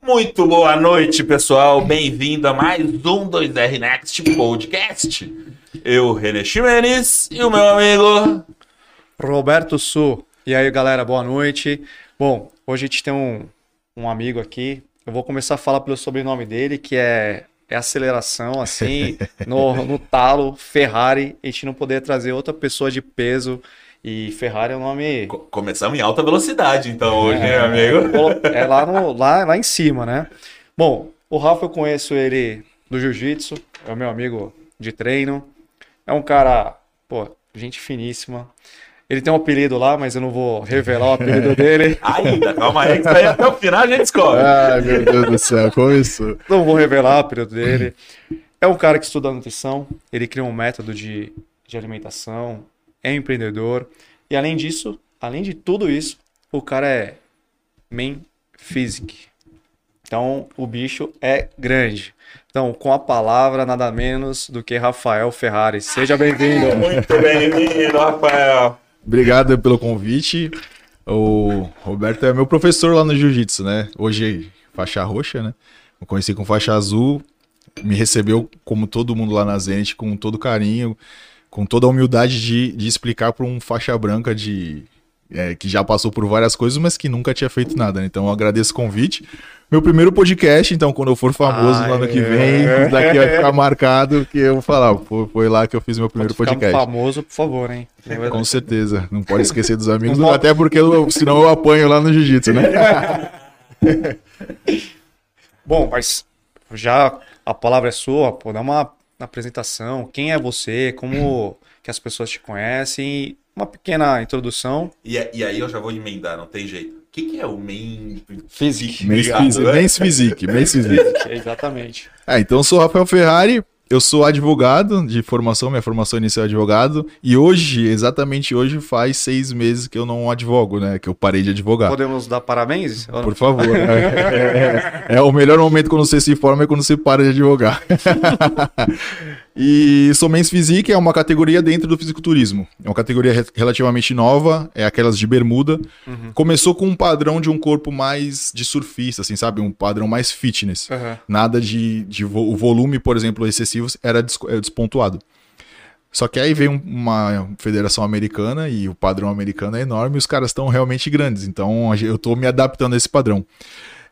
Muito boa noite, pessoal. Bem-vindo a mais um 2R Next Podcast. Eu, René Ximenes, e o meu amigo Roberto Su. E aí, galera, boa noite. Bom, hoje a gente tem um, um amigo aqui. Eu vou começar a falar pelo sobrenome dele, que é, é aceleração, assim, no, no talo, Ferrari. A gente não poderia trazer outra pessoa de peso. E Ferrari é um nome. Co- Começamos em alta velocidade, então, hoje, né, amigo? É lá, no, lá, lá em cima, né? Bom, o Rafa eu conheço ele do jiu-jitsu, é o meu amigo de treino. É um cara, pô, gente finíssima. Ele tem um apelido lá, mas eu não vou revelar o apelido dele. Ainda, calma aí, que isso aí até o final a gente descobre. Ai, meu Deus do céu, começou. Não vou revelar o apelido dele. É um cara que estuda nutrição, ele cria um método de, de alimentação, é empreendedor. E além disso, além de tudo isso, o cara é main physic. Então, o bicho é grande. Então, com a palavra, nada menos do que Rafael Ferrari. Seja bem-vindo. Muito bem-vindo, Rafael. Obrigado pelo convite. O Roberto é meu professor lá no Jiu-Jitsu, né? Hoje, faixa roxa, né? Eu conheci com faixa azul, me recebeu como todo mundo lá na Zenit, com todo carinho, com toda a humildade de, de explicar para um faixa branca de é, que já passou por várias coisas, mas que nunca tinha feito nada. né? Então eu agradeço o convite. Meu primeiro podcast, então quando eu for famoso no ano que vem, daqui vai ficar marcado que eu vou falar, foi, foi lá que eu fiz meu primeiro Pode podcast. famoso, por favor, hein? Lembra- Com certeza. Não pode esquecer dos amigos, Não até porque eu- senão eu apanho lá no jiu-jitsu, né? Bom, mas já a palavra é sua, pô, dá uma apresentação. Quem é você? Como que as pessoas te conhecem? Uma pequena introdução. E, e aí eu já vou emendar, não tem jeito. O que, que é o main Physique. Obrigado, Physique, mês Physique, mês Physique. Exatamente. É, então eu sou o Rafael Ferrari, eu sou advogado de formação, minha formação inicial é advogado, e hoje, exatamente hoje, faz seis meses que eu não advogo, né? Que eu parei de advogar. Podemos dar parabéns? Por favor. É, é- é o melhor momento quando você se forma é quando você para de advogar. e sou Mens Physique é uma categoria dentro do fisiculturismo. É uma categoria re- relativamente nova, é aquelas de bermuda. Começou com um padrão de um corpo mais de surfista, assim, sabe? Um padrão mais fitness. Aham. Nada de, de vo- o volume, por exemplo, excessivo era des- é despontuado. Só que aí veio um- uma federação americana e o padrão americano é enorme e os caras estão realmente grandes. Então eu estou me adaptando a esse padrão.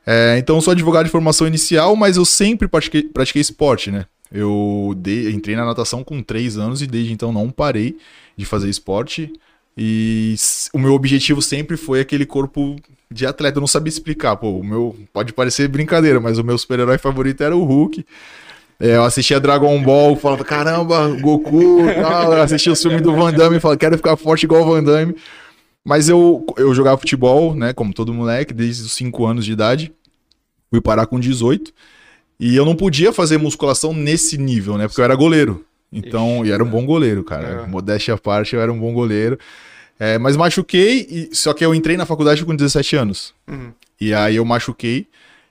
É, então eu sou advogado de formação inicial, mas eu sempre pratiquei, pratiquei esporte, né? Eu entrei na natação com 3 anos e desde então não parei de fazer esporte. E o meu objetivo sempre foi aquele corpo de atleta. Eu não sabia explicar. Pô, o meu pode parecer brincadeira, mas o meu super-herói favorito era o Hulk. É, eu assistia Dragon Ball, falava, caramba, Goku, tal. Eu assistia os filmes do Van Damme falava, quero ficar forte igual o Van Damme. Mas eu, eu jogava futebol, né, como todo moleque, desde os 5 anos de idade. Fui parar com 18. E eu não podia fazer musculação nesse nível, né, porque eu era goleiro. Então, e era um bom goleiro, cara. É. Modéstia à parte, eu era um bom goleiro. É, mas machuquei, e- só que eu entrei na faculdade com 17 anos. Uhum. E aí eu machuquei.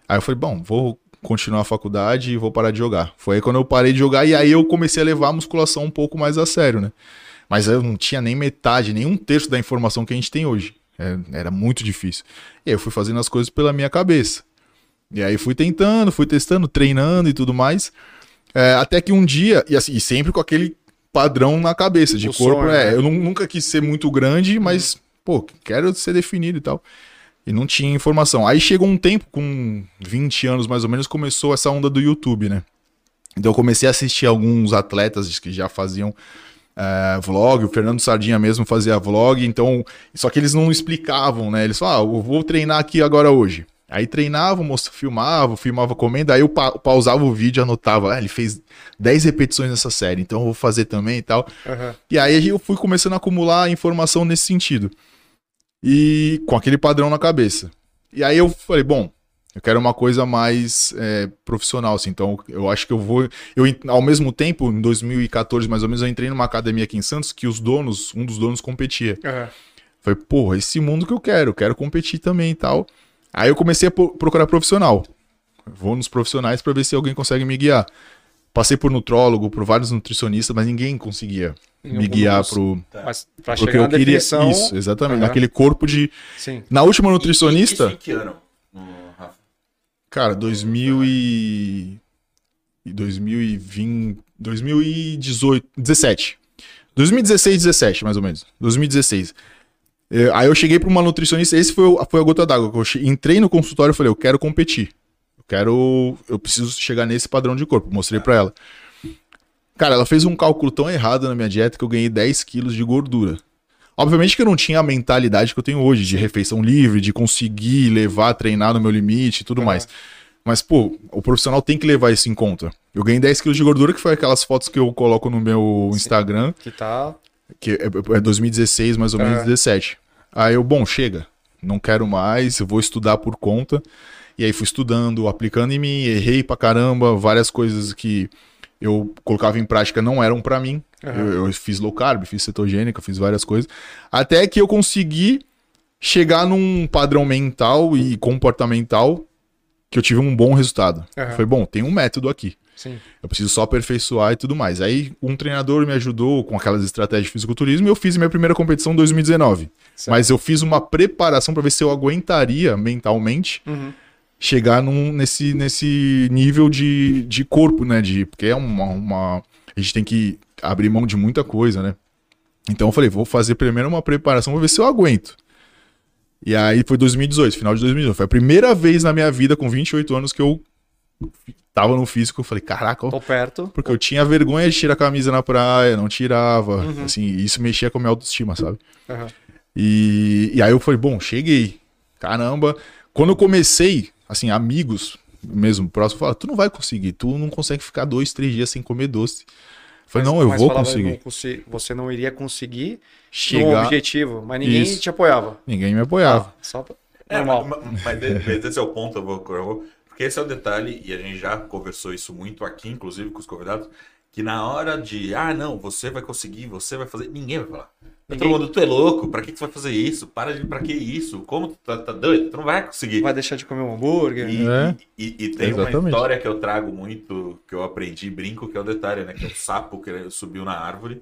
Aí eu falei, bom, vou continuar a faculdade e vou parar de jogar. Foi aí quando eu parei de jogar e aí eu comecei a levar a musculação um pouco mais a sério, né? Mas eu não tinha nem metade, nem um terço da informação que a gente tem hoje. É, Era muito difícil. E aí eu fui fazendo as coisas pela minha cabeça. E aí fui tentando, fui testando, treinando e tudo mais. É, até que um dia, e, assim, e sempre com aquele padrão na cabeça de O corpo. sonho, é, né? eu nu- nunca quis ser muito grande, mas, pô, quero ser definido e tal. E não tinha informação. Aí chegou um tempo, com 20 anos mais ou menos, começou essa onda do YouTube, né? Então eu comecei a assistir alguns atletas que já faziam é, vlog, o Fernando Sardinha mesmo fazia vlog, então. Só que eles não explicavam, né? Eles falavam, ah, eu vou treinar aqui agora hoje. Aí treinava, most... filmava, filmava comendo, aí eu pa- pausava o vídeo anotava, ah, ele fez 10 repetições nessa série, então eu vou fazer também e tal. Aham. E aí eu fui começando a acumular informação nesse sentido. E com aquele padrão na cabeça. E aí eu falei, bom, eu quero uma coisa mais é, profissional, assim. Então eu acho que eu vou. Eu, ao mesmo tempo, em 2014, mais ou menos, eu entrei numa academia aqui em Santos que os donos, um dos donos competia. Aham. Falei, porra, esse mundo que eu quero, eu quero competir também e tal. Aí eu comecei a pro- procurar profissional. Vou nos profissionais para ver se alguém consegue me guiar. Passei por nutrólogo, por vários nutricionistas, mas ninguém conseguia Em me guiar pro. Mas pra Porque chegar eu na queria. definição. Isso, exatamente. Aham. Naquele corpo de. Sim. Na última nutricionista. em que ano, Rafa? Cara, 2000 e... e 2020... 2018... 17. 2016, 17, mais ou menos. 2016. É, Aí eu cheguei pra uma nutricionista, esse foi, foi a gota d'água. que Eu entrei no consultório e falei, eu quero competir. Eu quero... Eu preciso chegar nesse padrão de corpo. Mostrei pra ela. Cara, ela fez um cálculo tão errado na minha dieta que eu ganhei 10 quilos de gordura. Obviamente que eu não tinha a mentalidade que eu tenho hoje, de refeição livre, de conseguir levar, treinar no meu limite e tudo Aham. mais. Mas, pô, o profissional tem que levar isso em conta. Eu ganhei 10 quilos de gordura, que foi aquelas fotos que eu coloco no meu Instagram, Que tá. que é é 2016, mais ou menos, Aham. 17. Aí eu, bom, chega, não quero mais, eu vou estudar por conta. E aí fui estudando, aplicando em mim, errei pra caramba, várias coisas que eu colocava em prática não eram pra mim. Aham. Eu, eu fiz low carb, fiz cetogênica, fiz várias coisas. Até que eu consegui chegar num padrão mental e comportamental que eu tive um bom resultado. Aham. Foi bom, tem um método aqui. Sim. Eu preciso só aperfeiçoar e tudo mais. Aí um treinador me ajudou com aquelas estratégias de fisiculturismo e eu fiz minha primeira competição em 2019. Certo. Mas eu fiz uma preparação para ver se eu aguentaria mentalmente Uhum. chegar num, nesse, nesse nível de, de corpo, né? De, porque é uma, uma. A gente tem que abrir mão de muita coisa, né? Então eu falei, vou fazer primeiro uma preparação pra ver se eu aguento. E aí foi 2018, final de 2018. Foi a primeira vez na minha vida, com 28 anos, que eu tava no físico. Eu falei, caraca, Tô perto. porque eu tinha vergonha de tirar a camisa na praia, não tirava. Uhum. Assim, isso mexia com a minha autoestima, sabe? Aham. E, e aí eu falei, bom, cheguei. Caramba. Quando eu comecei, assim, amigos mesmo, próximo, falaram, tu não vai conseguir, tu não consegue ficar dois, três dias sem comer doce. Eu falei, Mas- não, eu mas vou falava, conseguir. não consi- Você não iria conseguir Chegar, objetivo, mas ninguém Isso. te apoiava. ninguém me apoiava. Ah, só pra... É, Normal. ma- ma- mas, mas esse é o ponto, eu vou, eu vou- porque esse é o detalhe, e a gente já conversou isso muito aqui, inclusive com os convidados, que na hora de, ah, não, você vai conseguir, você vai fazer, ninguém vai falar. Tá Ninguém- Todo mundo, tu é louco, pra que, que você vai fazer isso? Para de, pra que isso? Como tu tá, tá doido? Tu não vai conseguir. Vai deixar de comer um hambúrguer. E, É. e- e- e tem uma Exatamente. história que eu trago muito, que eu aprendi, brinco, que é o detalhe, né? Que é o sapo que subiu na árvore.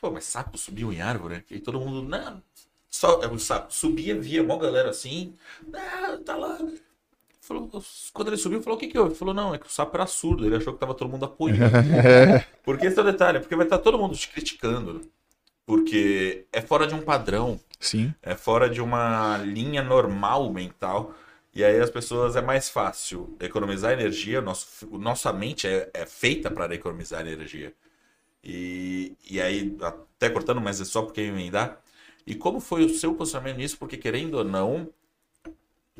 Pô, mas sapo subiu em árvore? E todo mundo, não, só é, o sapo subia, via mó galera assim, não, tá lá. Falou, quando ele subiu, falou, o que que houve? Ele falou, não, é que o sapo era surdo, ele achou que tava todo mundo apoiando. Porque esse é o detalhe, porque vai estar todo mundo te criticando. Porque é fora de um padrão, Sim. é fora de uma linha normal mental. E aí as pessoas é mais fácil economizar energia. Nosso, nossa mente é, é feita para economizar energia. E, e aí, até cortando, mas é só porque emendar. E como foi o seu posicionamento nisso? Porque querendo ou não,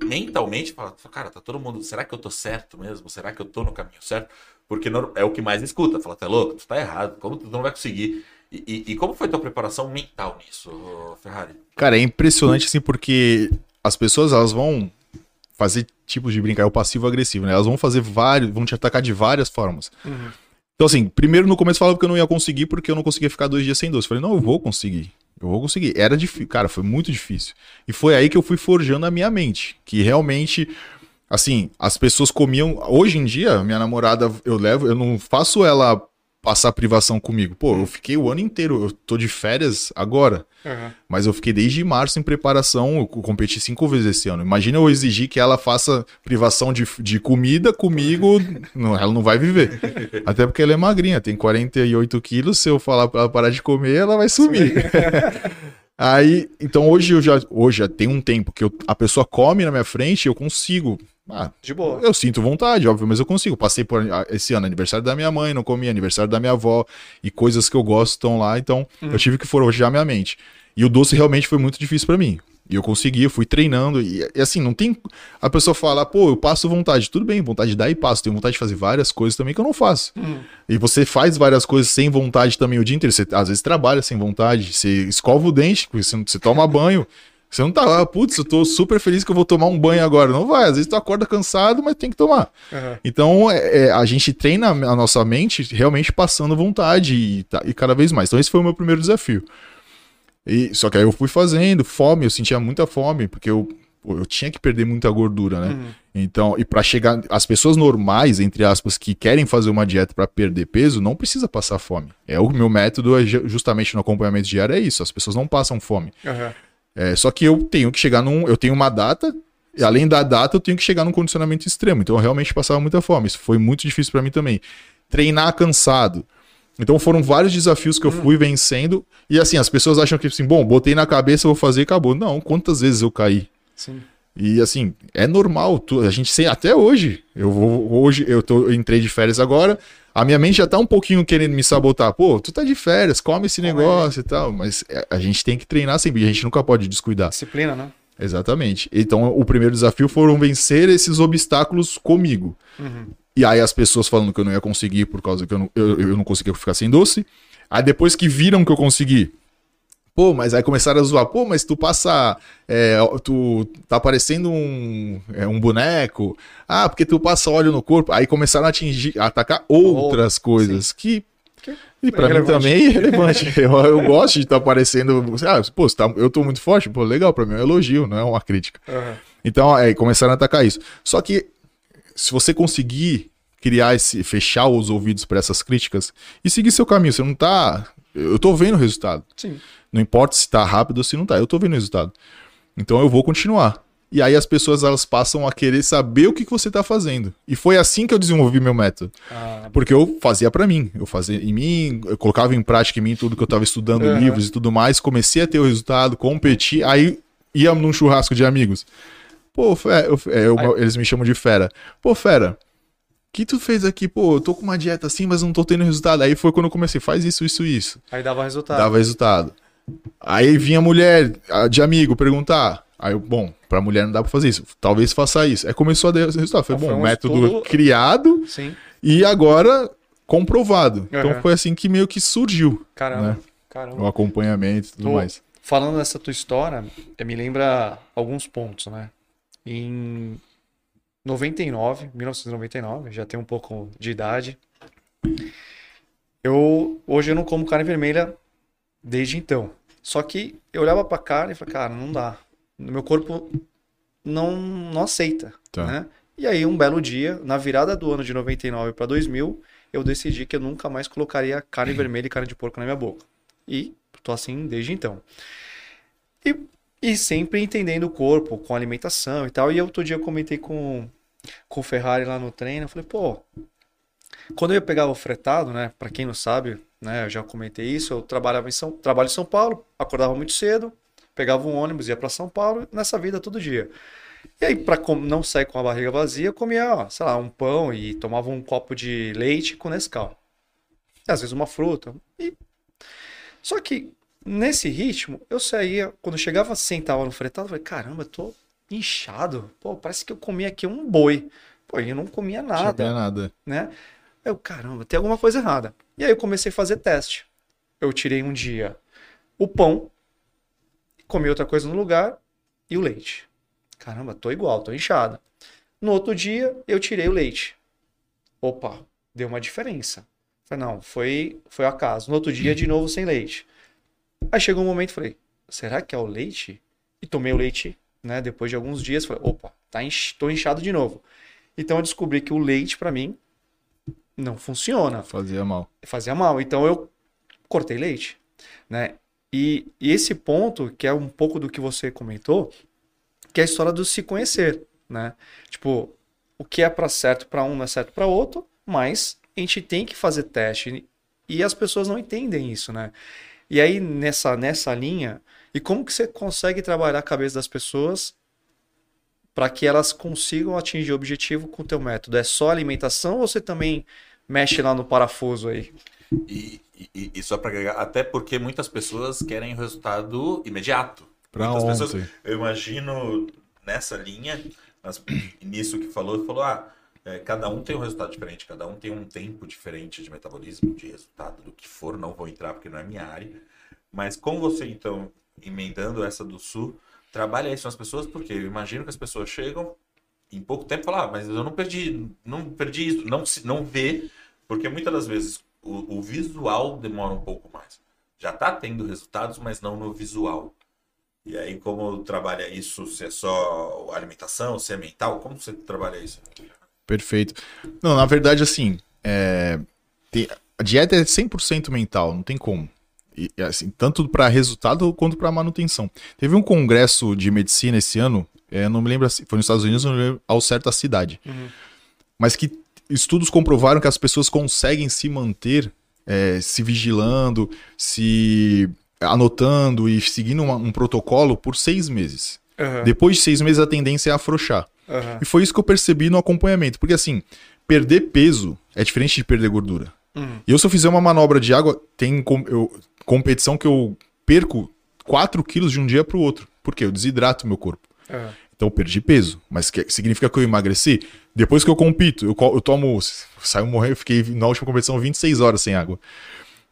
mentalmente, fala, cara, tá todo mundo. Será que eu tô certo mesmo? Será que eu tô no caminho certo? Porque no- é o que mais escuta. Fala, tá louco? Tu tá errado. Como tu não vai conseguir? E, e- e como foi tua preparação mental nisso, Ferrari? Cara, é impressionante assim porque as pessoas elas vão fazer tipos de brincar, é o passivo-agressivo, né? Elas vão fazer vários, vão te atacar de várias formas. Uhum. Então, assim, primeiro no começo falava que eu não ia conseguir porque eu não conseguia ficar dois dias sem doce. Eu falei, não, eu vou conseguir. Eu vou conseguir. Era difícil, cara, foi muito difícil. E foi aí que eu fui forjando a minha mente. Que realmente, assim, as pessoas comiam. Hoje em dia, minha namorada, eu levo, eu não faço ela passar privação comigo. Pô, eu fiquei o ano inteiro, eu tô de férias agora. Aham. Mas eu fiquei desde março em preparação, eu competi cinco vezes esse ano. Imagina eu exigir que ela faça privação de, de comida comigo, não, ela não vai viver. Até porque ela é magrinha, tem 48 quilos, se eu falar pra ela parar de comer, ela vai sumir. Aí, então hoje eu já, hoje já tem um tempo que eu- a pessoa come na minha frente, eu consigo. Ah, De boa. eu sinto vontade, óbvio, mas eu consigo. Passei por esse ano, aniversário da minha mãe, não comi, aniversário da minha avó, e coisas que eu gosto estão lá, então eu tive que forjar minha mente. E o doce realmente foi muito difícil pra mim. E eu consegui, eu fui treinando, e, e assim, não tem. A pessoa fala, pô, eu passo vontade. Tudo bem, vontade de dar e passo. Tenho vontade de fazer várias coisas também que eu não faço. E você faz várias coisas sem vontade também o dia inteiro. Você às vezes trabalha sem vontade, você escova o dente, você, você toma banho. Você não tá lá, putz, eu tô super feliz que eu vou tomar um banho agora. Não vai, às vezes tu acorda cansado, mas tem que tomar. Aham. Então, é, é, a gente treina a nossa mente realmente passando vontade e, tá- e cada vez mais. Então, esse foi o meu primeiro desafio. E, só que aí eu fui fazendo, fome, eu sentia muita fome, porque eu, pô, eu tinha que perder muita gordura, né? Uhum. Então, e pra chegar. As pessoas normais, entre aspas, que querem fazer uma dieta pra perder peso, não precisa passar fome. É o meu método, é ju- justamente no acompanhamento diário, é isso. As pessoas não passam fome. Aham. É, só que eu tenho que chegar num. Eu tenho uma data, E além da data, eu tenho que chegar num condicionamento extremo. Então eu realmente passava muita fome. Isso foi muito difícil para mim também. Treinar cansado. Então foram vários desafios que eu fui vencendo. E assim, as pessoas acham que assim, bom, botei na cabeça, vou fazer e acabou. Não, quantas vezes eu caí? Sim. E assim, é normal, tu- a gente sei até hoje. Eu vou hoje eu tô eu entrei de férias agora, a minha mente já tá um pouquinho querendo me sabotar. Pô, tu tá de férias, come esse negócio e tal, mas é, a gente tem que treinar sempre, a gente nunca pode descuidar. Disciplina, né? Exatamente. Então, o primeiro desafio foram vencer esses obstáculos comigo. Uhum. E aí as pessoas falando que eu não ia conseguir por causa que eu não, eu, eu não conseguia ficar sem doce. Aí depois que viram que eu consegui, pô, mas aí começaram a zoar, pô, mas tu passa, é, tu tá parecendo um, é, um boneco, ah, porque tu passa óleo no corpo. Aí começaram a atingir, a atacar outras coisas que... Que E pra mim irrelevante. também é irrelevante. Eu, eu gosto de estar parecendo. Ah, pô, tá- eu tô muito forte, pô, legal, pra mim é um elogio, não é uma crítica. Aham. Então, é, começaram a atacar isso. Só que se você conseguir criar esse, fechar os ouvidos para essas críticas e seguir seu caminho, você não tá, eu tô vendo o resultado. Sim. Não importa se tá rápido ou se não tá, eu tô vendo o resultado. Então eu vou continuar. E aí as pessoas elas passam a querer saber o que, que você tá fazendo. E foi assim que eu desenvolvi meu método. Ah, Porque eu fazia pra mim, eu fazia em mim, eu colocava em prática em mim tudo que eu tava estudando, Aham. livros e tudo mais, comecei a ter o resultado, competi, aí ia num churrasco de amigos. Pô, fé, eu- é, eu- eles me chamam de fera. Pô, fera, que tu fez aqui? Pô, eu tô com uma dieta assim, mas não tô tendo resultado. Aí foi quando eu comecei, faz isso, isso, isso. aí dava resultado. Dava resultado. Aí vinha mulher de amigo perguntar. Aí eu, bom, pra mulher não dá pra fazer isso. Talvez faça isso. Aí começou a dar resultado. Foi Ah, bom, foi um método estudo- criado Sim. e agora comprovado. Então Aham. foi assim que meio que surgiu Caramba. Né? Caramba. o acompanhamento e tudo Tô- mais. Falando dessa tua história, eh, me lembra alguns pontos, né? Em 99, 1999, já tenho um pouco de idade. Eu hoje eu não como carne vermelha desde então. Só que eu olhava pra carne e falei, cara, não dá. Meu corpo não não aceita, Tá. né? E aí um belo dia, na virada do ano de 99 para 2000, eu decidi que eu nunca mais colocaria carne vermelha e carne de porco na minha boca. E tô assim desde então. E, e sempre entendendo o corpo, com alimentação e tal. E outro dia eu comentei com, com o Ferrari lá no treino. Eu falei, pô, quando eu pegar o fretado, né? Pra quem não sabe, né? Eu já comentei isso. Eu trabalhava em São, trabalho em São Paulo, acordava muito cedo, pegava um ônibus, ia pra São Paulo, nessa vida todo dia. E aí, com- não sair com a barriga vazia, eu comia, ó, sei lá, um pão e tomava um copo de leite com Nescau. E às vezes uma fruta. E... Só que nesse ritmo, eu saía, quando eu chegava, sentava no fretado, eu falei, caramba, eu tô inchado. Pô, parece que eu comia aqui um boi. Pô, eu não comia Não nada tinha nada. né? Eu, caramba, tem alguma coisa errada. E aí eu comecei a fazer teste. Eu tirei um dia o pão, comi outra coisa no lugar e o leite. Caramba, tô igual, tô inchado. No outro dia eu tirei o leite. Opa, deu uma diferença. Falei, não, foi, foi acaso. No outro dia, de novo, sem leite. Aí chegou um momento, falei, será que é o leite? E tomei o leite, né? Depois de alguns dias, falei, opa, tá inch... tô inchado de novo. Então eu descobri que o leite, pra mim, não funciona Fazia mal. fazia mal. Então eu cortei leite, né? E, e esse ponto, que é um pouco do que você comentou, que é a história do se conhecer, né? Tipo, o que é para certo para um não é certo para outro, mas a gente tem que fazer teste e as pessoas não entendem isso, né? E aí nessa nessa linha, e como que você consegue trabalhar a cabeça das pessoas para que elas consigam atingir o objetivo com o teu método? É só alimentação ou você também mexe lá no parafuso aí? E, e, e só para agregar, até porque muitas pessoas querem resultado imediato. Pra muitas ontem. pessoas, eu imagino nessa linha, nas- nisso que falou, falou, ah, é, cada um tem um resultado diferente, cada um tem um tempo diferente de metabolismo, de resultado, do que for, não vou entrar porque não é minha área. Mas com você, então, emendando essa do Sul, trabalha isso nas pessoas, porque eu imagino que as pessoas chegam em pouco tempo falam, ah, mas eu não perdi, não perdi isso, não, se- não vê, porque muitas das vezes o, o visual demora um pouco mais. Já tá tendo resultados, mas não no visual. E aí, como trabalha isso? Se é só alimentação, se é mental? Como você trabalha isso? Perfeito. Não, na verdade, assim, é, tem- a dieta é 100% mental, não tem como. E, assim, tanto para resultado quanto para manutenção. Teve um congresso de medicina esse ano, é, não me lembro, se foi nos Estados Unidos, não me lembro ao certo a cidade. Mas que estudos comprovaram que as pessoas conseguem se manter é, se vigilando, se anotando e seguindo uma- um protocolo por seis meses. Aham. Depois de seis meses, a tendência é afrouxar. Aham. E foi isso que eu percebi no acompanhamento. Porque assim, perder peso é diferente de perder gordura. Uhum. E eu, se eu fizer uma manobra de água, tem com- eu- competição que eu perco 4 quilos de um dia para o outro. Por quê? Eu desidrato meu corpo. Aham. Então eu perdi peso. Mas que- significa que eu emagreci? Depois que eu compito, eu, eu tomo. Saio morrendo, eu fiquei na última competição 26 horas sem água.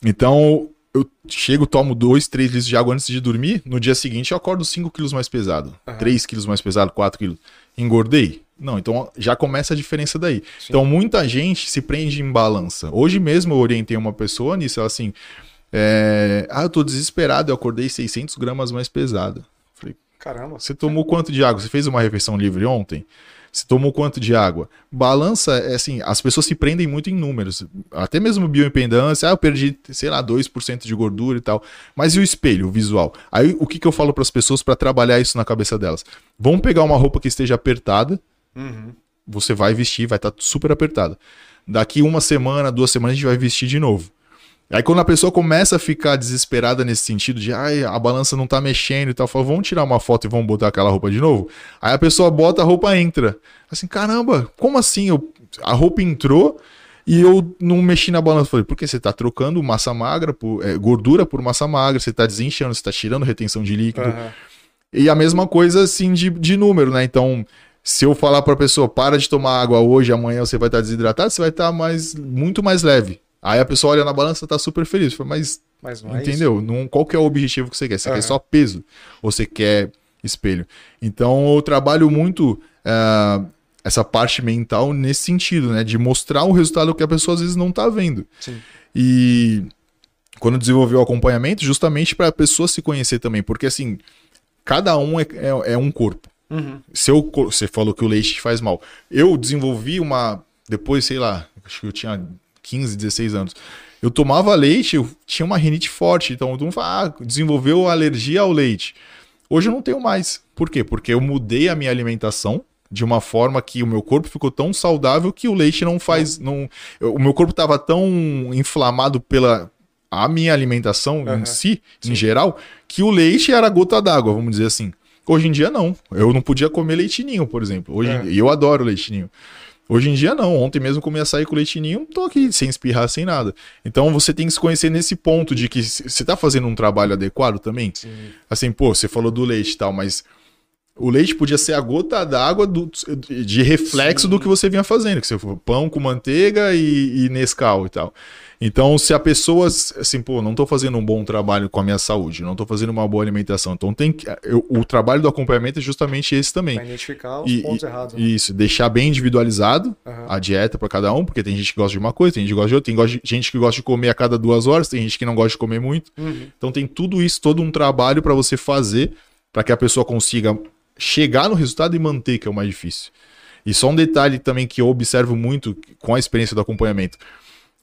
Então eu chego, tomo 2, 3 litros de água antes de dormir. No dia seguinte eu acordo 5 quilos mais pesado. 3 quilos mais pesado, 4 quilos. Engordei? Não, então já começa a diferença daí. Então muita gente se prende em balança. Hoje mesmo eu orientei uma pessoa nisso, ela assim. é, Ah, eu tô desesperado, eu acordei 600 gramas mais pesado. Falei, Caramba. você tomou quanto de água? Você fez uma refeição livre ontem? Você tomou quanto de água? Balança, é assim, as pessoas se prendem muito em números. Até mesmo bioimpedância, ah, eu perdi, sei lá, 2% de gordura e tal. Mas e o espelho, o visual? Aí o que, que eu falo para as pessoas para trabalhar isso na cabeça delas? Vamos pegar uma roupa que esteja apertada, Uhum. você vai vestir, vai estar super apertada. Daqui uma semana, duas semanas, a gente vai vestir de novo. Aí quando a pessoa começa a ficar desesperada nesse sentido de ai, a balança não tá mexendo e tal, fala, vamos tirar uma foto e vamos botar aquela roupa de novo. Aí a pessoa bota a roupa entra. Assim, caramba, como assim? Eu, a roupa entrou e eu não mexi na balança. Falei, porque você tá trocando massa magra por é, gordura por massa magra, você tá desinchando, você tá tirando retenção de líquido. Aham. E a mesma coisa, assim, de, de número, né? Então, se eu falar pra pessoa, para de tomar água hoje, amanhã você vai estar desidratado, você vai estar mais, muito mais leve. Aí a pessoa olha na balança tá super feliz. Fala, Mas, Mas não é entendeu? Não, qual que é o objetivo que você quer? Você Aham. quer só peso? Ou você quer espelho? Então, eu trabalho muito ah, essa parte mental nesse sentido, né? De mostrar o resultado que a pessoa às vezes não tá vendo. Sim. E quando desenvolveu o acompanhamento, justamente para a pessoa se conhecer também, porque assim, cada um é, é, é um corpo. Uhum. Se eu, você falou que o leite te faz mal. Eu desenvolvi uma. Depois, sei lá, acho que eu tinha 15, 16 anos. Eu tomava leite, eu tinha uma rinite forte. Então, todo mundo fala, ah, desenvolveu alergia ao leite. Hoje eu não tenho mais. Por quê? Porque eu mudei a minha alimentação de uma forma que o meu corpo ficou tão saudável que o leite não faz. Não, o meu corpo estava tão inflamado pela a minha alimentação Aham. em si, em geral, que o leite era a gota d'água, vamos dizer assim. Hoje em dia não. Eu não podia comer leitinho, por exemplo. Hoje, É. Eu adoro leitinho. Hoje em dia não. Ontem mesmo comi açaí com leitinho, tô aqui sem espirrar, sem nada. Então você tem que se conhecer nesse ponto de que você tá fazendo um trabalho adequado também. Sim. Assim, pô, você falou do leite e tal, mas o leite podia ser a gota d'água de reflexo Sim. do que você vinha fazendo, que você pão com manteiga e, e Nescau e tal. Então, se a pessoa, assim, pô, não tô fazendo um bom trabalho com a minha saúde, não tô fazendo uma boa alimentação, então tem que. eu- o trabalho do acompanhamento é justamente esse também. Pra identificar os E- pontos e- errados. né? Isso, deixar bem individualizado Aham. a dieta para cada um, porque tem gente que gosta de uma coisa, tem gente que gosta de outra, tem gente que gosta de comer a cada duas horas, tem gente que não gosta de comer muito. Uhum. Então tem tudo isso, todo um trabalho para você fazer para que a pessoa consiga chegar no resultado e manter, que é o mais difícil. E só um detalhe também que eu observo muito com a experiência do acompanhamento.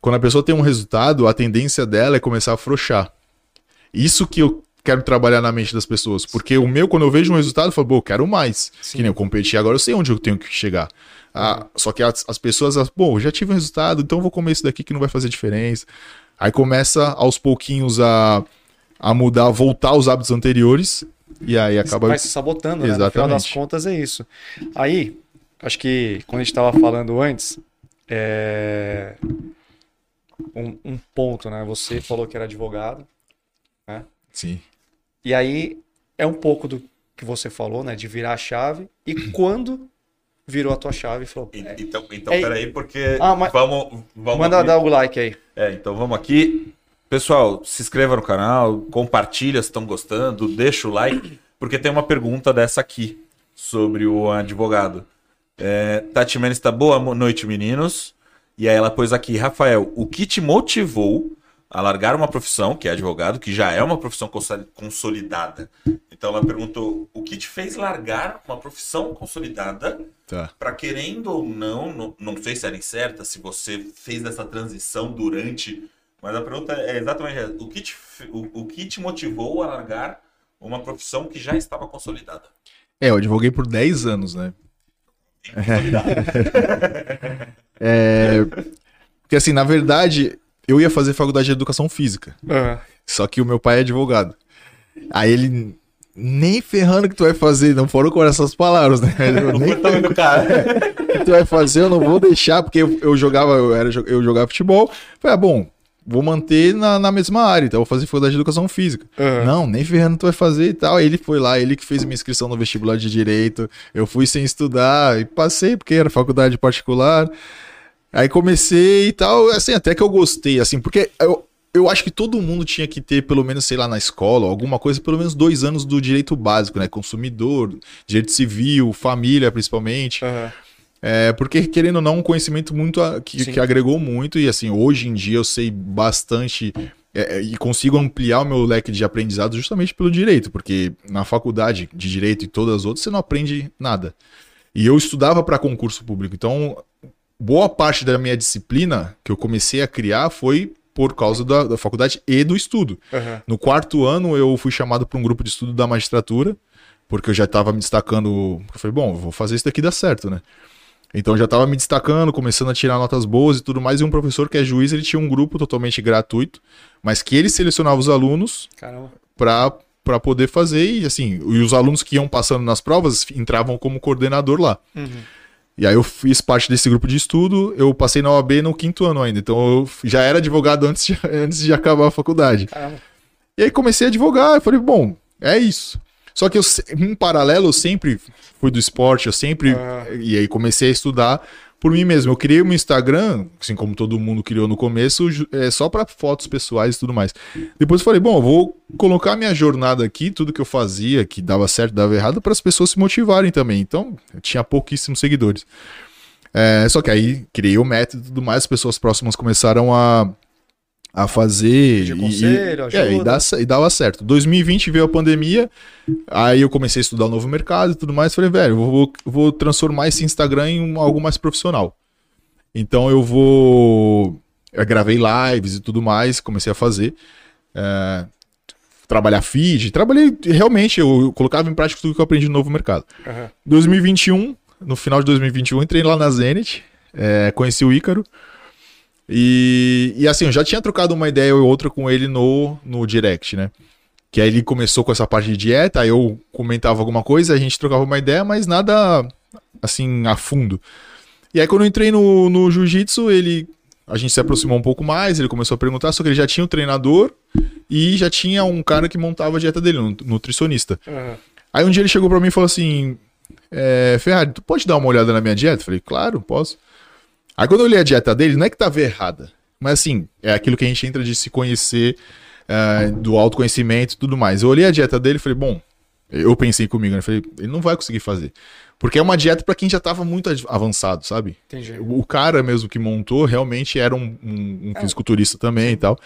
Quando a pessoa tem um resultado, a tendência dela é começar a afrouxar. Isso que eu quero trabalhar na mente das pessoas. Porque o meu, quando eu vejo um resultado, eu falo, pô, eu quero mais. Sim. Que nem eu competi agora, eu sei onde eu tenho que chegar. Ah, Só que as, as pessoas, elas, bom, já tive um resultado, então eu vou comer isso daqui que não vai fazer diferença. Aí começa aos pouquinhos a, a mudar, voltar aos hábitos anteriores. E aí acaba. Vai se sabotando, né? No final das Exatamente. contas é isso. Aí, acho que quando a gente estava falando antes, é... um, um ponto, né? Você falou que era advogado. Sim. E aí é um pouco do que você falou, né? De virar a chave. E quando virou a tua chave e falou. É, Então, então É- peraí, porque Ah, mas- vamos, vamos manda aqui. dar o like aí. É, então vamos aqui. Pessoal, se inscreva no canal, compartilha se estão gostando, deixa o like, porque tem uma pergunta dessa aqui sobre o advogado. É, Tati Menes está boa noite, meninos. E aí ela pôs aqui, Rafael, o que te motivou a largar uma profissão, que é advogado, que já é uma profissão consolidada? Então ela perguntou, o que te fez largar uma profissão consolidada Tá. para querendo ou não, não, não sei se era incerta, se você fez essa transição durante, mas a pergunta é exatamente essa. o que te, o, o que te motivou a largar uma profissão que já estava consolidada? É, eu advoguei por 10 anos, né? É, porque assim, na verdade, eu ia fazer faculdade de educação física. Aham. Só que o meu pai é advogado. Aí ele. Nem ferrando que tu vai fazer, não foram com essas palavras, né? Eu nem vendo, cara? que tu vai fazer, eu não vou deixar, porque eu, eu jogava, eu, era, eu jogava futebol. Falei, ah, bom, vou manter na, na mesma área, então vou fazer faculdade de educação física. Aham. Não, nem ferrando tu vai fazer e tal. Aí ele foi lá, ele que fez minha inscrição no vestibular de direito. Eu fui sem estudar e passei, porque era faculdade particular. Aí comecei e tal, assim, até que eu gostei, assim, porque eu, eu acho que todo mundo tinha que ter, pelo menos, sei lá, na escola, alguma coisa, pelo menos dois anos do direito básico, né? Consumidor, direito civil, família, principalmente. Aham. É, porque, querendo ou não, um conhecimento muito a- que, que agregou muito, e assim, hoje em dia eu sei bastante é, é, e consigo ampliar o meu leque de aprendizado justamente pelo direito, porque na faculdade de direito e todas as outras você não aprende nada. E eu estudava para concurso público, então boa parte da minha disciplina que eu comecei a criar foi por causa da, da faculdade e do estudo. Aham. No quarto ano, eu fui chamado para um grupo de estudo da magistratura, porque eu já estava me destacando. Eu falei, bom, vou fazer isso daqui dar certo, né? Então já estava me destacando, começando a tirar notas boas e tudo mais. E um professor que é juiz, ele tinha um grupo totalmente gratuito, mas que ele selecionava os alunos para poder fazer e assim, e os alunos que iam passando nas provas entravam como coordenador lá. Uhum. E aí eu fiz parte desse grupo de estudo, eu passei na OAB no quinto ano ainda, então eu já era advogado antes de, antes de acabar a faculdade. Caramba. E aí comecei a advogar, eu falei, bom, é isso. Só que eu, em paralelo, eu sempre fui do esporte, eu sempre. Ah. E aí comecei a estudar por mim mesmo. Eu criei um Instagram, assim como todo mundo criou no começo, é, só para fotos pessoais e tudo mais. Depois eu falei, bom, eu vou colocar minha jornada aqui, tudo que eu fazia, que dava certo, dava errado, para as pessoas se motivarem também. Então, eu tinha pouquíssimos seguidores. É, só que aí criei o método e tudo mais, as pessoas próximas começaram a, a fazer. Pedir e- conselho, e, é, e, dá e dava certo. 2020 veio a pandemia, aí eu comecei a estudar o novo mercado e tudo mais. Falei, velho, eu vou, vou transformar esse Instagram em um- algo mais profissional. Então eu vou. Eu gravei lives e tudo mais, comecei a fazer. é, trabalhar feed, trabalhei realmente, eu colocava em prática tudo que eu aprendi no novo mercado. Aham. 2021, no final de 2021, entrei lá na Zenit, é, conheci o Ícaro. E, e assim, eu já tinha trocado uma ideia ou outra com ele no, no direct, né? Que aí ele começou com essa parte de dieta, aí eu comentava alguma coisa, a gente trocava uma ideia, mas nada assim a fundo. E aí quando eu entrei no, no jiu-jitsu, ele. A gente se aproximou um pouco mais, ele começou a perguntar, só que ele já tinha um treinador e já tinha um cara que montava a dieta dele, um nutricionista. Aham. Aí um dia ele chegou pra mim e falou assim: é, Ferrari, tu pode dar uma olhada na minha dieta? Eu falei, claro, posso. Aí quando eu olhei a dieta dele, não é que tava errada, mas assim, é aquilo que a gente entra de se conhecer, é, do autoconhecimento e tudo mais. Eu olhei a dieta dele e falei, bom, eu pensei comigo, né? Eu falei, ele não vai conseguir fazer. Porque é uma dieta pra quem já tava muito ad- avançado, sabe? Entendi. O cara mesmo que montou realmente era um, um, um fisiculturista também e tal.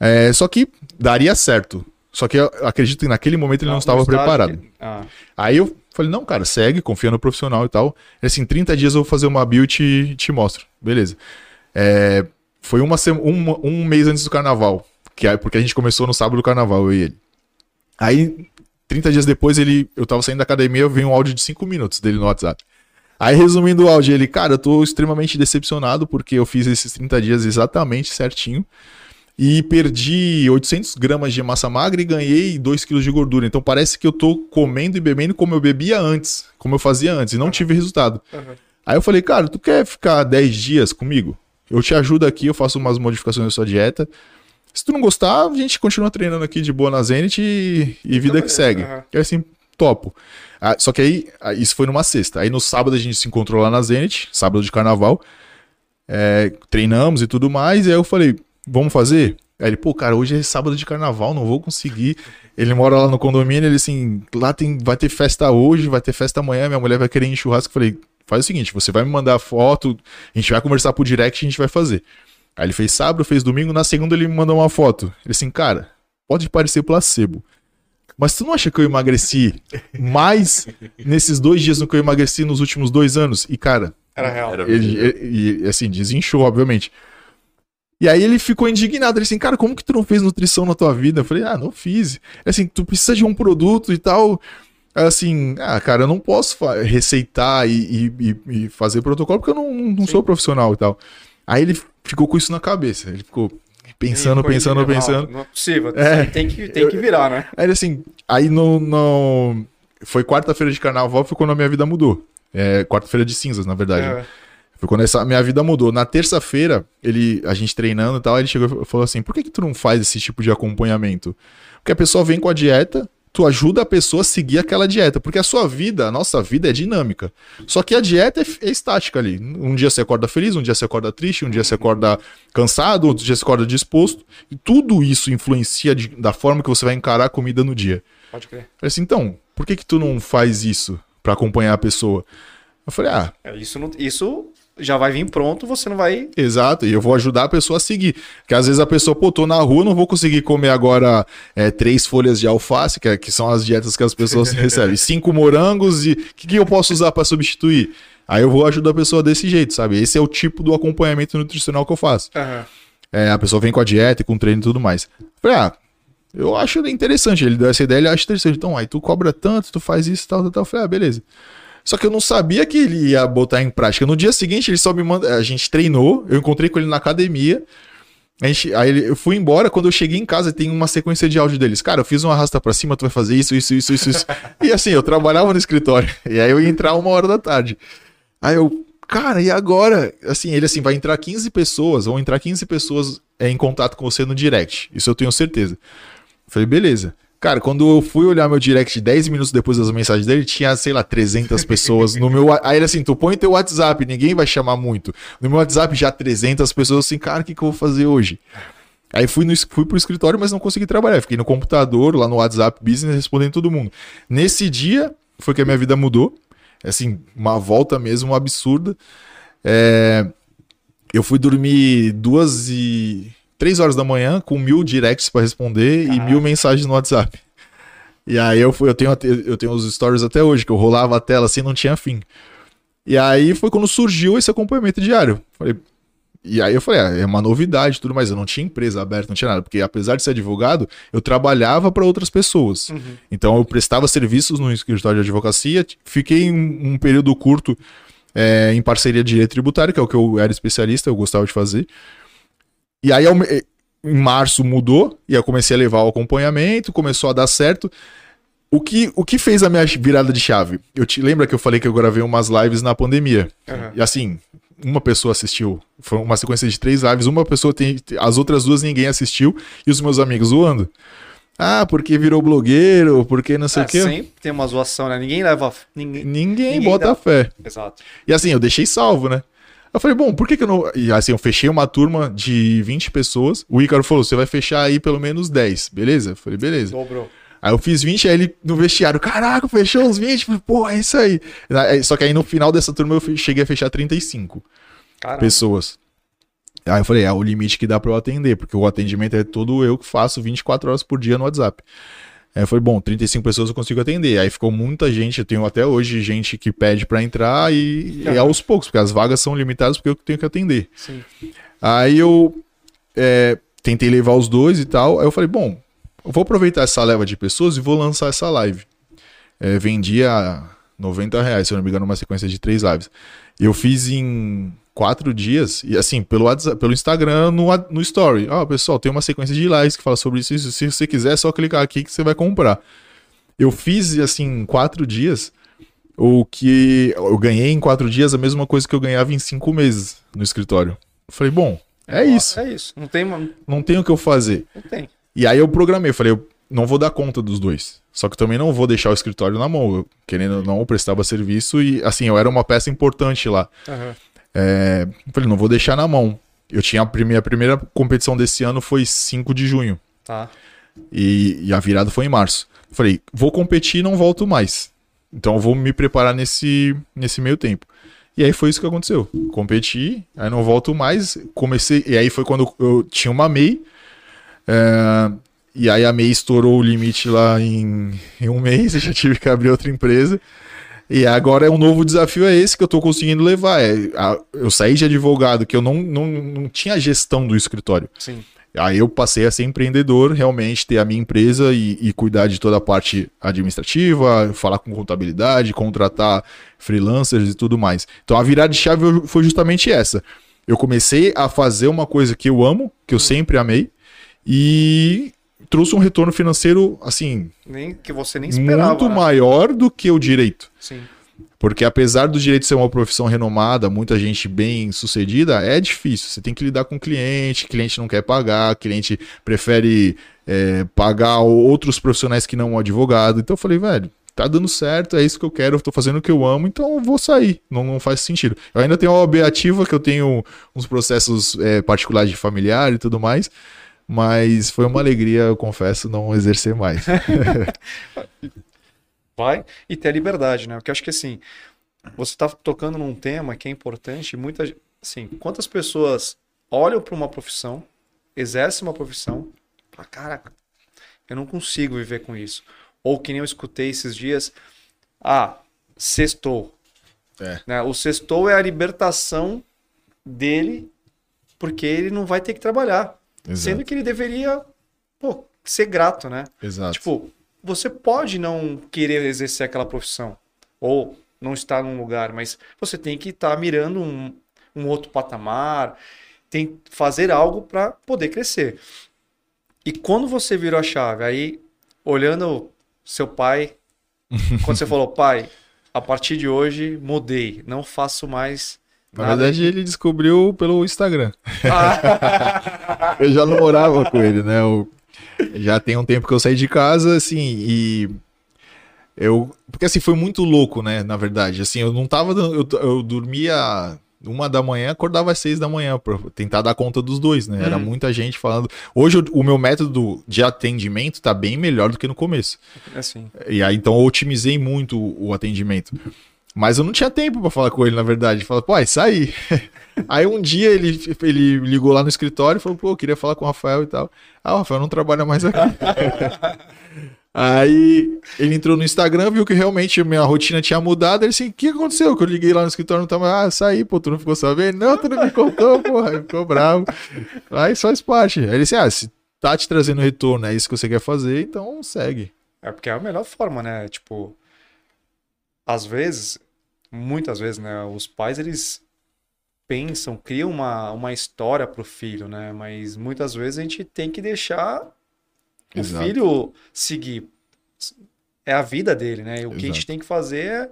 É, só que daria certo. Só que eu acredito que naquele momento ele não, No estava preparado. que- Ah, Aí eu falei, não, cara, segue, confia no profissional e tal. Ele assim, 30 dias eu vou fazer uma build e te, mostro. Beleza. É, foi uma, um, mês antes do carnaval. Que é porque a gente começou no sábado do carnaval, eu e ele. Aí, 30 dias depois, ele, eu tava saindo da academia, veio um áudio de 5 minutos dele no WhatsApp. Aí, resumindo o áudio, ele, cara, eu tô extremamente decepcionado porque eu fiz esses 30 dias exatamente certinho e perdi 800 gramas de massa magra e ganhei 2 quilos de gordura. Então parece que eu tô comendo e bebendo como eu bebia antes, como eu fazia antes, e não tive resultado. aham. Aí eu falei, cara, tu quer ficar 10 dias comigo? Eu te ajudo aqui, eu faço umas modificações na sua dieta. Se tu não gostar, a gente continua treinando aqui de boa na Zenit e, e vida que segue. E assim, topo. Ah, só que aí, ah, isso foi numa sexta. Aí no sábado a gente se encontrou lá na Zenit, sábado de carnaval. É, treinamos e tudo mais. E aí eu falei, vamos fazer? Aí ele, pô, cara, hoje é sábado de carnaval, não vou conseguir. Ele mora lá no condomínio, ele assim, lá tem, vai ter festa hoje, vai ter festa amanhã, minha mulher vai querer ir em churrasco. Eu falei, faz o seguinte, você vai me mandar foto, a gente vai conversar por direct e a gente vai fazer. Aí ele fez sábado, fez domingo, na segunda ele me mandou uma foto. Ele assim, cara, pode parecer placebo. Mas tu não acha que eu emagreci mais nesses dois dias do que eu emagreci nos últimos dois anos? E, cara, Era real. Ele- e, assim, desinchou, obviamente. E aí ele ficou indignado. Ele assim, cara, como que tu não fez nutrição na tua vida? Eu falei, ah, não fiz. Ele assim, tu precisa de um produto e tal. assim, ah, cara, eu não posso receitar e, e- e- fazer protocolo porque eu não, não sou profissional e tal. Aí ele ficou com isso na cabeça. Ele ficou pensando, pensando, não, pensando. Não é possível. É. Tem, que, tem que virar, né? Aí ele assim, aí no. no... Foi quarta-feira de carnaval, foi quando a minha vida mudou. É, quarta-feira de cinzas, na verdade. É. Foi quando essa minha vida mudou. Na terça-feira, ele, a gente treinando e tal, ele chegou e falou assim: por que, que tu não faz esse tipo de acompanhamento? Porque a pessoa vem com a dieta, tu ajuda a pessoa a seguir aquela dieta. Porque a sua vida, a nossa vida é dinâmica. Só que a dieta é, é estática ali. Um dia você acorda feliz, um dia você acorda triste, um dia você acorda cansado, outro dia você acorda disposto. E tudo isso influencia de- da forma que você vai encarar a comida no dia. Pode crer. Eu falei assim, então, por que que tu não faz isso pra acompanhar a pessoa? Eu falei, ah, É, Isso, não, isso já vai vir pronto, você não vai. exato, e eu vou ajudar a pessoa a seguir. Porque às vezes a pessoa, pô, tô na rua, não vou conseguir comer agora é, três folhas de alface, que, é- que são as dietas que as pessoas recebem, cinco morangos e o que, que eu posso usar pra substituir? Aí eu vou ajudar a pessoa desse jeito, sabe? Esse é o tipo do acompanhamento nutricional que eu faço. É, a pessoa vem com a dieta e com o treino e tudo mais. Eu Falei, ah, eu acho interessante. Ele deu essa ideia, ele acha interessante. Então, aí tu cobra tanto, tu faz isso, tal, tal, tal. Eu falei, ah, beleza. Só que eu não sabia que ele ia botar em prática. No dia seguinte, ele só me manda. A gente treinou, eu encontrei com ele na academia. A gente, aí eu fui embora, quando eu cheguei em casa, tem uma sequência de áudio deles. Cara, eu fiz um arrasta pra cima, tu vai fazer isso, isso, isso, isso, isso. e assim, eu trabalhava no escritório. E aí eu ia entrar uma hora da tarde. Aí eu, cara, e agora? Assim, ele assim, vai entrar 15 pessoas, vão entrar 15 pessoas é, em contato com você no direct. Isso eu tenho certeza. Falei, beleza. Cara, quando eu fui olhar meu direct 10 minutos depois das mensagens dele, tinha, sei lá, 300 pessoas no meu. Aí ele assim, tu põe teu WhatsApp, ninguém vai chamar muito. No meu WhatsApp já 300 pessoas assim, cara, o que, que eu vou fazer hoje? Aí fui, no, fui pro escritório, mas não consegui trabalhar. Fiquei no computador, lá no WhatsApp Business, respondendo todo mundo. Nesse dia, foi que a minha vida mudou. Assim, uma volta mesmo absurda. É, eu fui dormir duas e. três horas da manhã com mil directs pra responder e mil mensagens no WhatsApp. E aí eu fui, eu tenho, até- eu tenho os stories até hoje, que eu rolava a tela assim, não tinha fim. E aí foi quando surgiu esse acompanhamento diário. Falei, e aí eu falei, ah, é uma novidade e tudo mais. Eu não tinha empresa aberta, não tinha nada. Porque apesar de ser advogado, eu trabalhava para outras pessoas. Uhum. Então eu prestava serviços no escritório de advocacia. Fiquei um, um período curto é, em parceria de direito tributário, que é o que eu era especialista, eu gostava de fazer. E aí, me- em março, mudou, e eu comecei a levar o acompanhamento, começou a dar certo. O que, o que fez a minha virada de chave? Eu te lembra que eu falei que eu gravei umas lives na pandemia? Aham. E assim, uma pessoa assistiu. Foi uma sequência de três lives, uma pessoa tem. As outras duas ninguém assistiu, e os meus amigos zoando. Ah, porque virou blogueiro, porque não sei É, o quê. sempre tem uma zoação, né? Ninguém leva. Ninguém... Ninguém, Ninguém bota dá- fé. Exato. E assim, eu deixei salvo, né? Eu falei, bom, por que, que eu não. E assim, eu fechei uma turma de 20 pessoas. O Ícaro falou: você vai fechar aí pelo menos 10, beleza? Eu falei, beleza. Dobrou. Aí eu fiz 20, aí ele no vestiário, caraca, fechou uns 20. Falei, Pô, é isso aí. Aí- Só que aí no final dessa turma eu cheguei a fechar 35 Caramba. pessoas. Aí eu falei, é o limite que dá pra eu atender, porque o atendimento é todo eu que faço 24 horas por dia no WhatsApp. Aí eu falei, bom, 35 pessoas eu consigo atender. Aí ficou muita gente, eu tenho até hoje gente que pede pra entrar e, e é aos poucos, porque as vagas são limitadas porque eu tenho que atender. Sim. Aí eu é, tentei levar os dois e tal. Aí eu falei, bom, eu vou aproveitar essa leva de pessoas e vou lançar essa live. É, vendi a 90 reais, se eu não me engano, uma sequência de três lives. Eu fiz em quatro dias, e assim, pelo, WhatsApp, pelo Instagram, no, no Story. Ó, pessoal, tem uma sequência de lives que fala sobre isso, isso. Se você quiser, é só clicar aqui que você vai comprar. Eu fiz, assim, em quatro dias, o que eu ganhei em quatro dias a mesma coisa que eu ganhava em cinco meses no escritório. Eu falei, bom, é isso. É isso. Não tem. Não tem o que eu fazer. Não tem. E aí eu programei, eu falei, eu não vou dar conta dos dois. Só que também não vou deixar o escritório na mão. Eu, querendo ou não, eu prestava serviço e, assim, eu era uma peça importante lá. Aham. É, falei, não vou deixar na mão. Eu tinha a primeira, a primeira competição desse ano foi 5 de junho. Tá. E, e a virada foi em março. Falei, vou competir e não volto mais. Então eu vou me preparar nesse, nesse meio tempo. E aí foi isso que aconteceu. Competi, aí não volto mais. Comecei. E aí foi quando eu tinha uma MEI. é, e aí a MEI estourou o limite lá em, em um mês. Eu já tive que abrir outra empresa. E agora é um novo desafio é esse que eu tô conseguindo levar. É, a- eu saí de advogado, que eu não, não, não tinha gestão do escritório. Sim. Aí eu passei a ser empreendedor, realmente ter a minha empresa e, e, cuidar de toda a parte administrativa, falar com contabilidade, contratar freelancers e tudo mais. Então a virada de chave foi justamente essa. Eu comecei a fazer uma coisa que eu amo, que eu sempre amei, e trouxe um retorno financeiro assim nem que você nem esperava muito né? maior do que o direito sim porque apesar do direito ser uma profissão renomada, muita gente bem sucedida, é difícil. Você tem que lidar com o cliente, cliente não quer pagar, cliente prefere é, pagar outros profissionais que não um advogado. Então eu falei, velho, tá dando certo, é isso que eu quero, eu tô fazendo o que eu amo, então eu vou sair. Não, não faz sentido. Eu ainda tenho a OAB ativa, que eu tenho uns processos é, particulares de familiar e tudo mais. Mas foi uma alegria, eu confesso, não exercer mais. vai e ter a liberdade, né? Porque eu acho que assim, você está tocando num tema que é importante, muita, assim, quantas pessoas olham para uma profissão, exercem uma profissão, fala, cara, eu não consigo viver com isso. Ou que nem eu escutei esses dias, ah, sextou. É. Né? O sextou é a libertação dele, porque ele não vai ter que trabalhar. Exato. Sendo que ele deveria, pô, ser grato, né? Exato. Tipo, você pode não querer exercer aquela profissão ou não estar num lugar, mas você tem que estar tá mirando um, um outro patamar, tem fazer algo para poder crescer. E quando você virou a chave, aí olhando seu pai, quando você falou, pai, a partir de hoje mudei, não faço mais. Na verdade, ele descobriu pelo Instagram. Ah. eu já não morava com ele, né? Eu já tem um tempo que eu saí de casa, assim, e eu. Porque assim, foi muito louco, né? Na verdade. Assim, eu não tava. Eu, eu dormia uma da manhã, acordava às seis da manhã para tentar dar conta dos dois, né? Hum. Era muita gente falando. Hoje o, o, meu método de atendimento tá bem melhor do que no começo. Assim. E aí então eu otimizei muito o atendimento. Mas eu não tinha tempo para falar com ele, na verdade. Fala, pô, sai. Aí um dia ele, ele ligou lá no escritório e falou, pô, eu queria falar com o Rafael e tal. Ah, o Rafael não trabalha mais aqui. Aí ele entrou no Instagram, viu que realmente minha rotina tinha mudado. Ele assim, o que aconteceu? Que eu liguei lá no escritório, não tava. Ah, saí, pô, tu não ficou sabendo? Não, tu não me contou, porra. Aí ficou bravo. Aí faz parte. Aí ele disse, ah, se tá te trazendo retorno, é isso que você quer fazer, então segue. É porque é a melhor forma, né? Tipo, às vezes, muitas vezes, né? Os pais, eles pensam, criam uma, uma história para o filho, né? Mas muitas vezes a gente tem que deixar Exato. o filho seguir. É a vida dele, né? E o Exato. que a gente tem que fazer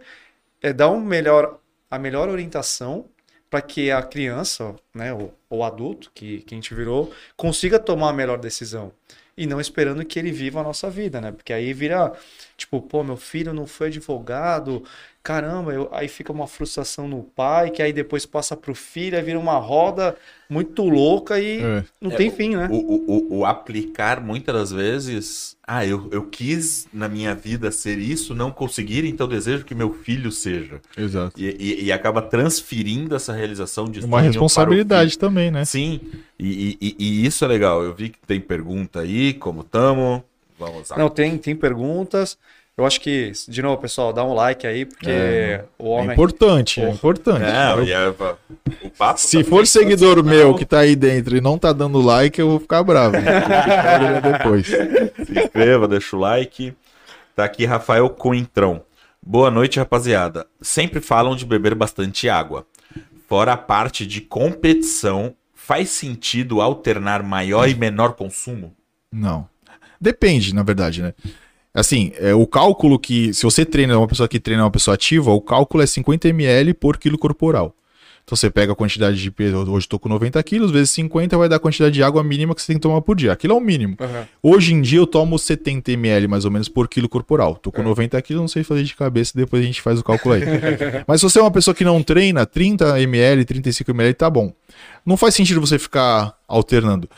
é, é dar um melhor, a melhor orientação para que a criança, né, ou o adulto que, que a gente virou, consiga tomar a melhor decisão. E não esperando que ele viva a nossa vida, né? Porque aí vira, tipo, pô, meu filho não foi advogado, caramba, eu, aí fica uma frustração no pai, que aí depois passa pro filho, aí vira uma roda muito louca e é. não é, tem fim, né? O, o, o, aplicar muitas das vezes, ah, eu, eu quis na minha vida ser isso, não conseguir, então desejo que meu filho seja. Exato. E, e, e acaba transferindo essa realização de Uma responsabilidade também, né? Sim, e, e, e, isso é legal. Eu vi que tem pergunta aí, como tamo. Vamos lá. Não, tem, tem perguntas. Eu acho que, de novo, pessoal, dá um like aí, porque é, o homem. É importante, é importante. Não, é, o papo Se for seguidor meu que tá aí dentro e não tá dando like, eu vou ficar bravo. depois. Se inscreva, deixa o like. Tá aqui Rafael Coentrão. Boa noite, rapaziada. Sempre falam de beber bastante água. Fora a parte de competição, faz sentido alternar maior e menor consumo? Não. Depende, na verdade, né? Assim, é, o cálculo que. Se você treina uma pessoa que treina uma pessoa ativa, o cálculo é 50 ml por quilo corporal. Então você pega a quantidade de peso, hoje estou com 90 quilos, vezes 50 vai dar a quantidade de água mínima que você tem que tomar por dia. Aquilo é o mínimo. Uhum. Hoje em dia eu tomo 70 ml mais ou menos por quilo corporal. Tô com uhum. 90 quilos, não sei fazer de cabeça, depois a gente faz o cálculo aí. Mas se você é uma pessoa que não treina, 30 ml, 35 ml tá bom. Não faz sentido você ficar alternando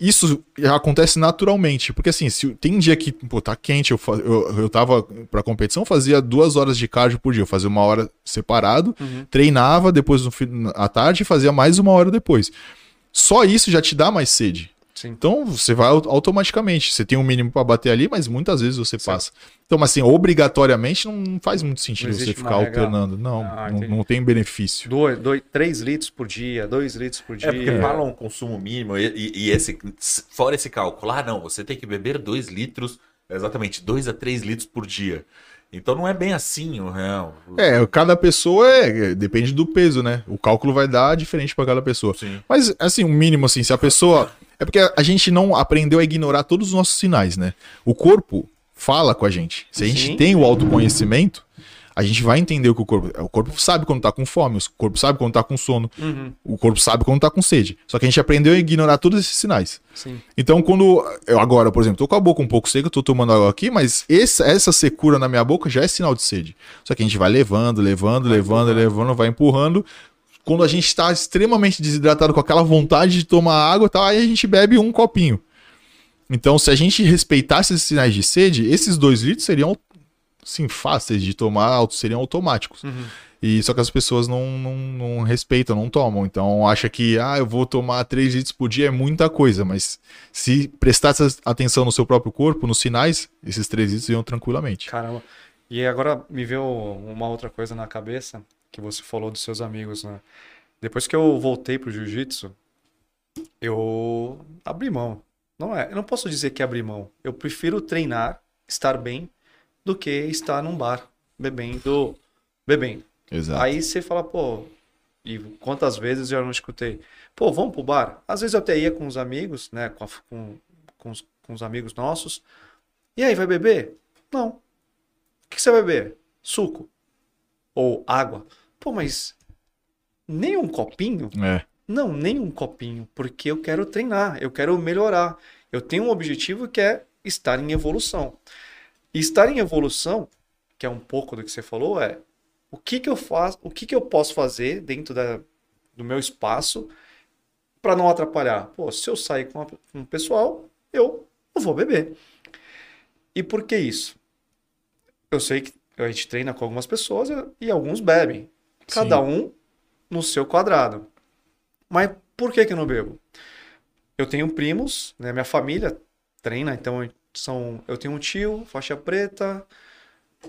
isso acontece naturalmente, porque assim, se tem dia que, pô, tá quente, eu, eu, eu tava pra competição, fazia duas horas de cardio por dia, eu fazia uma hora separado, uhum. treinava, depois no, à tarde fazia mais uma hora depois. Só isso já te dá mais sede. Sim. Então você vai au- automaticamente. Você tem um mínimo para bater ali, mas muitas vezes você passa. Então, mas assim, obrigatoriamente não faz muito sentido você ficar regra. alternando. Não, Ah, não, não tem benefício. Dois, dois, três litros por dia, dois litros por dia. É porque falam consumo mínimo e, e- e esse, fora esse cálculo, ah não, você tem que beber 2 litros, exatamente, 2 a 3 litros por dia. Então não é bem assim o real. É, cada pessoa é, depende do peso, né? O cálculo vai dar diferente para cada pessoa. Sim. Mas, assim, o mínimo, assim, se a pessoa. É porque a gente não aprendeu a ignorar todos os nossos sinais, né? O corpo fala com a gente. Se a gente Sim. tem o autoconhecimento, a gente vai entender o que o corpo. O corpo sabe quando tá com fome, o corpo sabe quando tá com sono, Uhum, o corpo sabe quando tá com sede. Só que a gente aprendeu a ignorar todos esses sinais. sim. Então, quando. Eu agora, por exemplo, tô com a boca um pouco seca, tô tomando água aqui, mas essa, essa secura na minha boca já é sinal de sede. Só que a gente vai levando, levando, levando, levando, vai empurrando. Quando a gente está extremamente desidratado com aquela vontade de tomar água, tá, aí a gente bebe um copinho. Então, se a gente respeitasse esses sinais de sede, esses dois litros seriam sim, fáceis de tomar, seriam automáticos. Uhum. E só que as pessoas não, não, não respeitam, não tomam. Então acha que, ah, eu vou tomar 3 litros por dia é muita coisa, mas se prestasse atenção no seu próprio corpo, nos sinais, esses 3 litros iam tranquilamente. Caramba. E agora me veio uma outra coisa na cabeça que você falou dos seus amigos, né? Depois que eu voltei pro jiu-jitsu, eu abri mão. Não é, eu não posso dizer que abri mão. Eu prefiro treinar, estar bem, do que estar num bar bebendo, bebendo. Exato. Aí você fala, pô, e quantas vezes eu não escutei? Pô, vamos pro bar? Às vezes eu até ia com os amigos, né? Com, a- com, com, os, com os amigos nossos. E aí, vai beber? Não. O que que você vai beber? Suco. Ou água. Pô, mas nem um copinho? É. Não, nem um copinho, porque eu quero treinar, eu quero melhorar. Eu tenho um objetivo que é estar em evolução. E estar em evolução, que é um pouco do que você falou, é o que que eu faço, o que que eu posso fazer dentro da, do meu espaço para não atrapalhar. Pô, se eu sair com, o pessoal, eu não vou beber. E por que isso? Eu sei que a gente treina com algumas pessoas e alguns bebem. Cada Sim. um no seu quadrado. Mas por que que eu não bebo? Eu tenho primos, né? Minha família treina, então são, eu tenho um tio, faixa preta,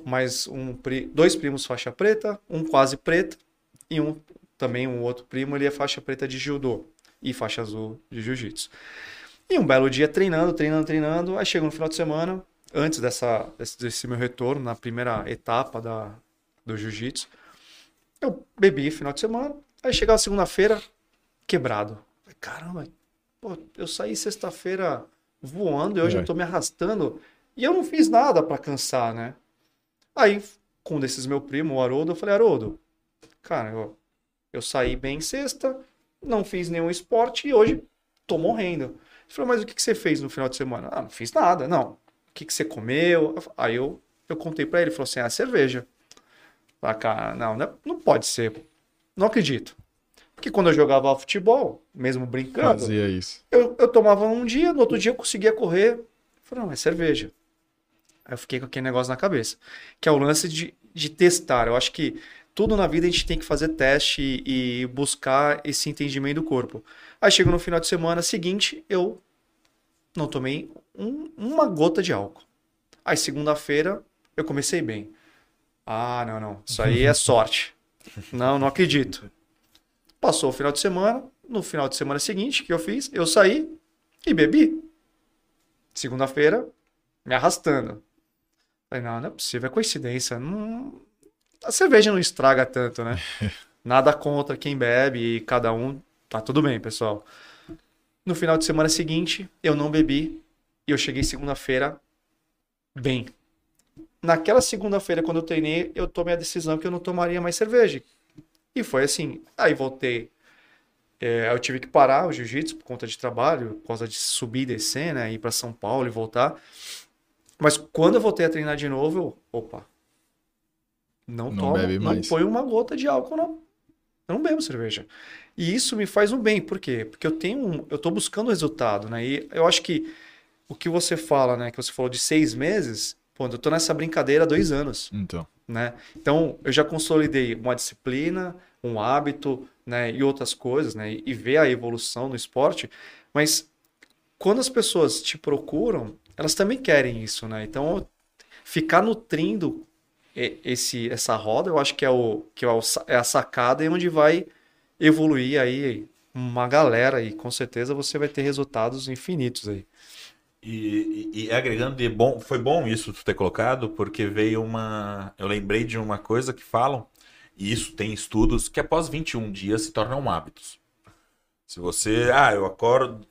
mais um, pri- dois primos faixa preta, um quase preta e um também um outro primo, ele é faixa preta de judô e faixa azul de jiu-jitsu. E um belo dia treinando, treinando, treinando, aí chega no final de semana, antes dessa, desse, desse meu retorno, na primeira etapa da, do jiu-jitsu, eu bebi final de semana, aí chegava segunda-feira, quebrado. Caramba, pô, eu saí sexta-feira voando e hoje É. eu tô me arrastando e eu não fiz nada pra cansar, né? Aí, com um desses meu primo, o Haroldo, eu falei, Haroldo, cara, eu, eu saí bem sexta, não fiz nenhum esporte e hoje tô morrendo. Ele falou, mas o que, que você fez no final de semana? Ah, não fiz nada, não. O que, que você comeu? Aí eu, eu contei pra ele, ele falou assim, ah, cerveja. Ah, cara, não, não, é- não pode ser. Não acredito. Porque quando eu jogava futebol, mesmo brincando, Fazia isso. eu, eu tomava um dia, no outro dia eu conseguia correr. Eu falei, não, é cerveja. Aí eu fiquei com aquele negócio na cabeça. Que é o lance de, de testar. Eu acho que tudo na vida a gente tem que fazer teste e, e buscar esse entendimento do corpo. Aí chegou no final de semana seguinte, eu não tomei um- uma gota de álcool. Aí segunda-feira eu comecei bem. Ah, não, não. Isso aí é sorte. Não, não acredito. Passou o final de semana. No final de semana seguinte, o que eu fiz? Eu saí e bebi. Segunda-feira, me arrastando. Falei, não, não é possível, é coincidência. Não... A cerveja não estraga tanto, né? Nada contra quem bebe e cada um. Tá tudo bem, pessoal. No final de semana seguinte, eu não bebi e eu cheguei segunda-feira bem. Naquela segunda-feira, quando eu treinei, eu tomei a decisão que eu não tomaria mais cerveja. E foi assim. Aí voltei. É, eu tive que parar o jiu-jitsu por conta de trabalho, por causa de subir e descer, né? Ir para São Paulo e voltar. Mas quando eu voltei a treinar de novo, eu, opa, não, Não tomo, bebe não mais. põe uma gota de álcool, não. Eu não bebo cerveja. E isso me faz um bem, por quê? Porque eu tenho um, eu tô buscando resultado, né? E eu acho que o que você fala, né? Que você falou de seis meses, pô, eu tô nessa brincadeira há dois anos Então. né? Então, eu já consolidei uma disciplina, um hábito, né, e outras coisas, né, e ver a evolução no esporte, mas quando as pessoas te procuram, elas também querem isso, né? Então, ficar nutrindo esse, essa roda, eu acho que é, o, que é, é a sacada e onde vai evoluir aí uma galera e com certeza você vai ter resultados infinitos aí. E, e- e agregando de bom, foi bom isso tu ter colocado, porque veio uma. Eu lembrei de uma coisa que falam, e isso tem estudos, que após 21 dias se tornam hábitos. Se você. Ah, eu acordo.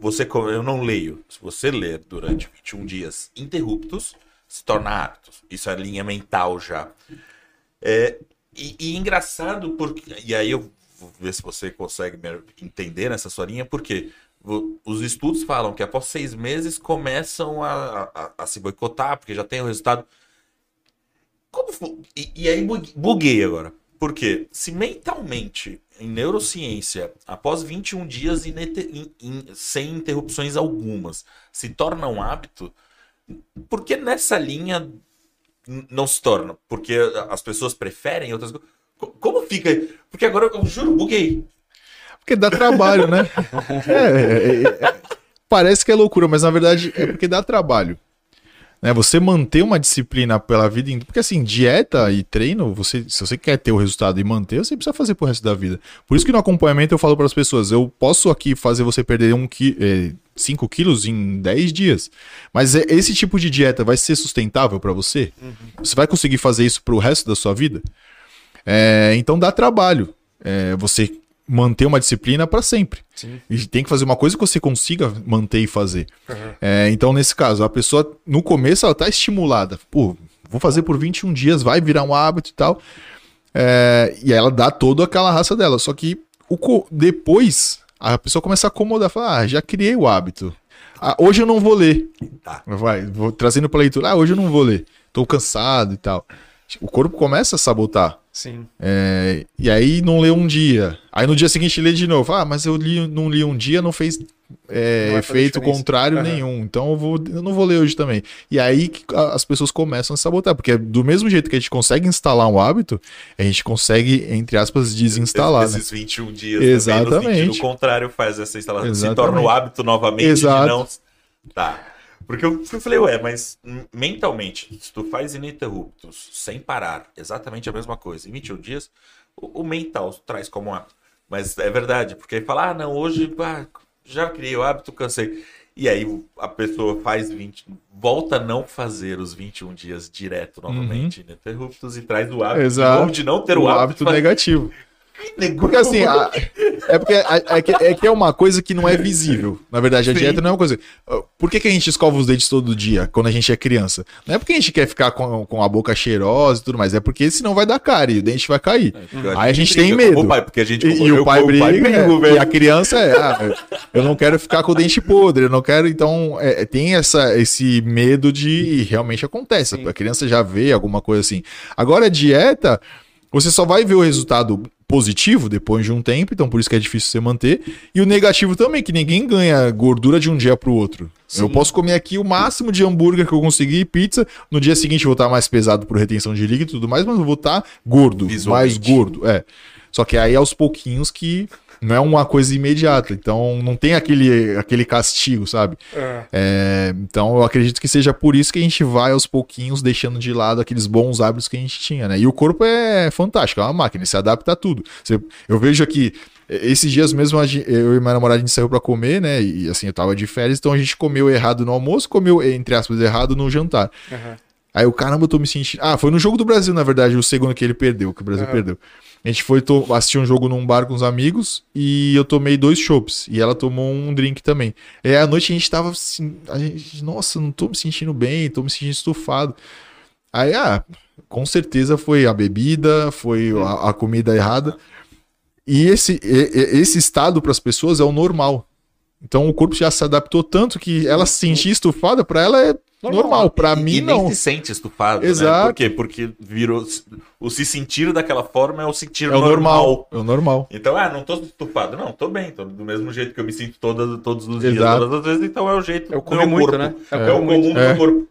Você, eu não leio. Se você ler durante 21 dias interruptos, se torna hábitos. Isso é linha mental já. É, e, e engraçado, porque. E aí eu vou ver se você consegue entender nessa sua linha, porque os estudos falam que após seis meses começam a, a, a se boicotar, porque já tem o resultado. Como e, e aí bu- buguei agora. Porque se mentalmente, em neurociência, após 21 dias in- in- sem interrupções algumas, se torna um hábito, por que nessa linha não se torna? Porque as pessoas preferem outras coisas. Co- Como fica? Porque agora eu juro, buguei. Porque dá trabalho, né? É, é, é, é, parece que é loucura, mas na verdade é porque dá trabalho. Né? Você manter uma disciplina pela vida. Porque assim, dieta e treino, você, se você quer ter o resultado e manter, você precisa fazer pro resto da vida. Por isso que no acompanhamento eu falo para as pessoas: eu posso aqui fazer você perder 5 um qui eh, cinco quilos em 10 dias. Mas é- esse tipo de dieta vai ser sustentável para você? Você vai conseguir fazer isso pro resto da sua vida? É, então dá trabalho. É, você manter uma disciplina para sempre. Sim. E tem que fazer uma coisa que você consiga manter e fazer. É, então, nesse caso, a pessoa, no começo, ela tá estimulada. Pô, vou fazer por 21 dias, vai virar um hábito e tal. É, e ela dá toda aquela raça dela. Só que o depois, a pessoa começa a acomodar. Fala, ah, já criei o hábito. Ah, hoje eu não vou ler. Tá. Vai, vou trazendo pra leitura. Ah, hoje eu não vou ler. Tô cansado e tal. O corpo começa a sabotar. Sim. É, e aí não lê um dia. Aí no dia seguinte lê de novo. Ah, mas eu li, não li um dia, não fez é, Não efeito contrário Aham. nenhum. Então eu, vou, eu não vou ler hoje também. E aí as pessoas começam a sabotar. Porque do mesmo jeito que a gente consegue instalar um hábito, a gente consegue, entre aspas, desinstalar. né? Esses 21 dias Exatamente. também, no sentido contrário, faz essa instalação. Se Exatamente. torna o hábito novamente Exato. de não. Tá. Porque eu falei, ué, mas mentalmente, se tu faz ininterruptos, sem parar, exatamente a mesma coisa, em 21 dias, o, o mental traz como hábito. Mas é verdade, porque aí fala, ah, não, hoje já criei o hábito, cansei. E aí a pessoa faz 20, volta a não fazer os 21 dias direto novamente ininterruptos e traz o hábito de Exato. de não ter o, o hábito. hábito negativo. Nego- Porque assim, a- é porque a- é que, é que é uma coisa que não é visível. Na verdade, a Sim. dieta não é uma coisa. Por que, que a gente escova os dentes todo dia quando a gente é criança? Não é porque a gente quer ficar com, com a boca cheirosa e tudo mais, é porque senão vai dar cárie e o dente vai cair. Aí a gente tem briga medo. O pai, porque a gente, E, e eu o pai com briga, é, velho. e a criança é, ah, eu- eu não quero ficar com o dente podre, eu não quero, então é, tem essa, esse medo de, e realmente acontece, Sim. a criança já vê alguma coisa assim. Agora a dieta, você só vai ver o resultado positivo depois de um tempo, então por isso que é difícil você manter, e o negativo também, que ninguém ganha gordura de um dia pro outro. Sim. Eu posso comer aqui o máximo de hambúrguer que eu conseguir, pizza, no dia seguinte eu vou estar mais pesado por retenção de líquido e tudo mais, mas eu vou estar gordo, mais gordo, é. Só que aí aos pouquinhos que não é uma coisa imediata, então não tem aquele, aquele castigo, sabe? É. É, então eu acredito que seja por isso que a gente vai aos pouquinhos deixando de lado aqueles bons hábitos que a gente tinha, né? E o corpo é fantástico, é uma máquina, ele se adapta a tudo. Você- eu vejo aqui, esses dias mesmo eu e minha namorada a gente saiu pra comer, né? E assim, eu tava de férias, então a gente comeu errado no almoço, comeu, entre aspas, errado no jantar. Aham. Aí o caramba, eu tô me sentindo. Ah, foi no jogo do Brasil, na verdade, o segundo que ele perdeu, que o Brasil Aham. perdeu. A gente foi to- assistir um jogo num bar com os amigos e eu tomei dois chopps. E ela tomou um drink também. E à noite a gente tava assim. A gente, Nossa, não tô me sentindo bem, tô me sentindo estufado. Aí, ah, com certeza foi a bebida, foi a, a comida errada. E esse, e- esse estado para as pessoas é o normal. Então o corpo já se adaptou tanto que ela se sentir estufada, para ela é normal. Para E- mim, e não. nem se sente estufado, Exato. né? Por quê? Porque virou... O se sentir daquela forma é o sentir É o normal. normal. É o normal. Então, ah, não tô estufado. Não, tô bem. Tô do mesmo jeito que eu me sinto todas, todos os dias, Exato. todas as vezes. Então é o jeito Eu do comi meu muito, corpo. né? Eu É, o comi comum É. do corpo.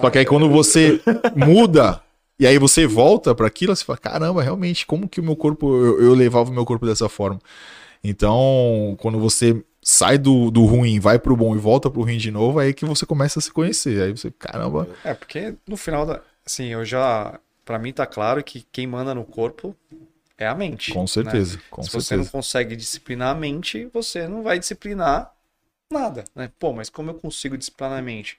Só que aí quando você muda e aí você volta para aquilo, você fala, caramba, realmente, como que o meu corpo, eu, eu levava o meu corpo dessa forma? Então, quando você sai do, do ruim, vai pro bom e volta pro ruim de novo, aí que você começa a se conhecer. Aí você, caramba. É, porque no final da. Assim, eu já. Pra mim tá claro que quem manda no corpo é a mente. Com né? certeza, com Se certeza. você não consegue disciplinar a mente, você não vai disciplinar nada, né? Pô, mas como eu consigo disciplinar a mente?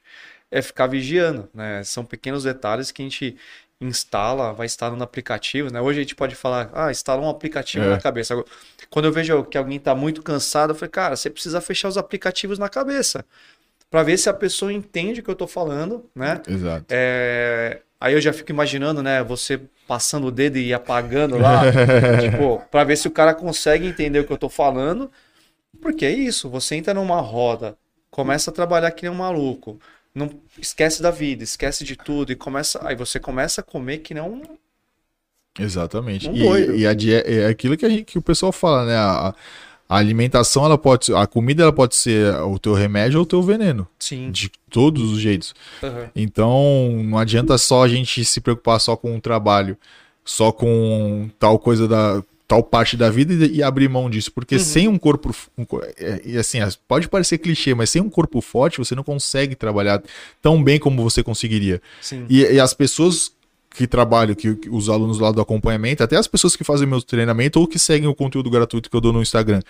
É ficar vigiando, né? São pequenos detalhes que a gente instala, vai instalando aplicativos, né? Hoje a gente pode falar, ah, instala um aplicativo É. na cabeça. Agora, Quando eu vejo que alguém tá muito cansado, eu falei, cara, você precisa fechar os aplicativos na cabeça para ver se a pessoa entende o que eu tô falando, né? Exato. É, Aí eu já fico imaginando, né, você passando o dedo e apagando lá, tipo, para ver se o cara consegue entender o que eu tô falando. Porque é isso, você entra numa roda, começa a trabalhar que nem um maluco, não esquece da vida, esquece de tudo e começa, aí você começa a comer que um Exatamente. Um E, e a die- é aquilo que, a gente- que o pessoal fala, né? A, a alimentação, ela pode ser- a comida ela pode ser o teu remédio ou o teu veneno, sim. de todos os jeitos. Aham. Então, não adianta só a gente se preocupar só com o trabalho, só com tal coisa da tal parte da vida e, e abrir mão disso, porque sem um corpo, um é, e assim, as- pode parecer clichê, mas sem um corpo forte você não consegue trabalhar tão bem como você conseguiria. E, e as pessoas que trabalham, que, que os alunos lá do acompanhamento, até as pessoas que fazem meu treinamento ou que seguem o conteúdo gratuito que eu dou no Instagram.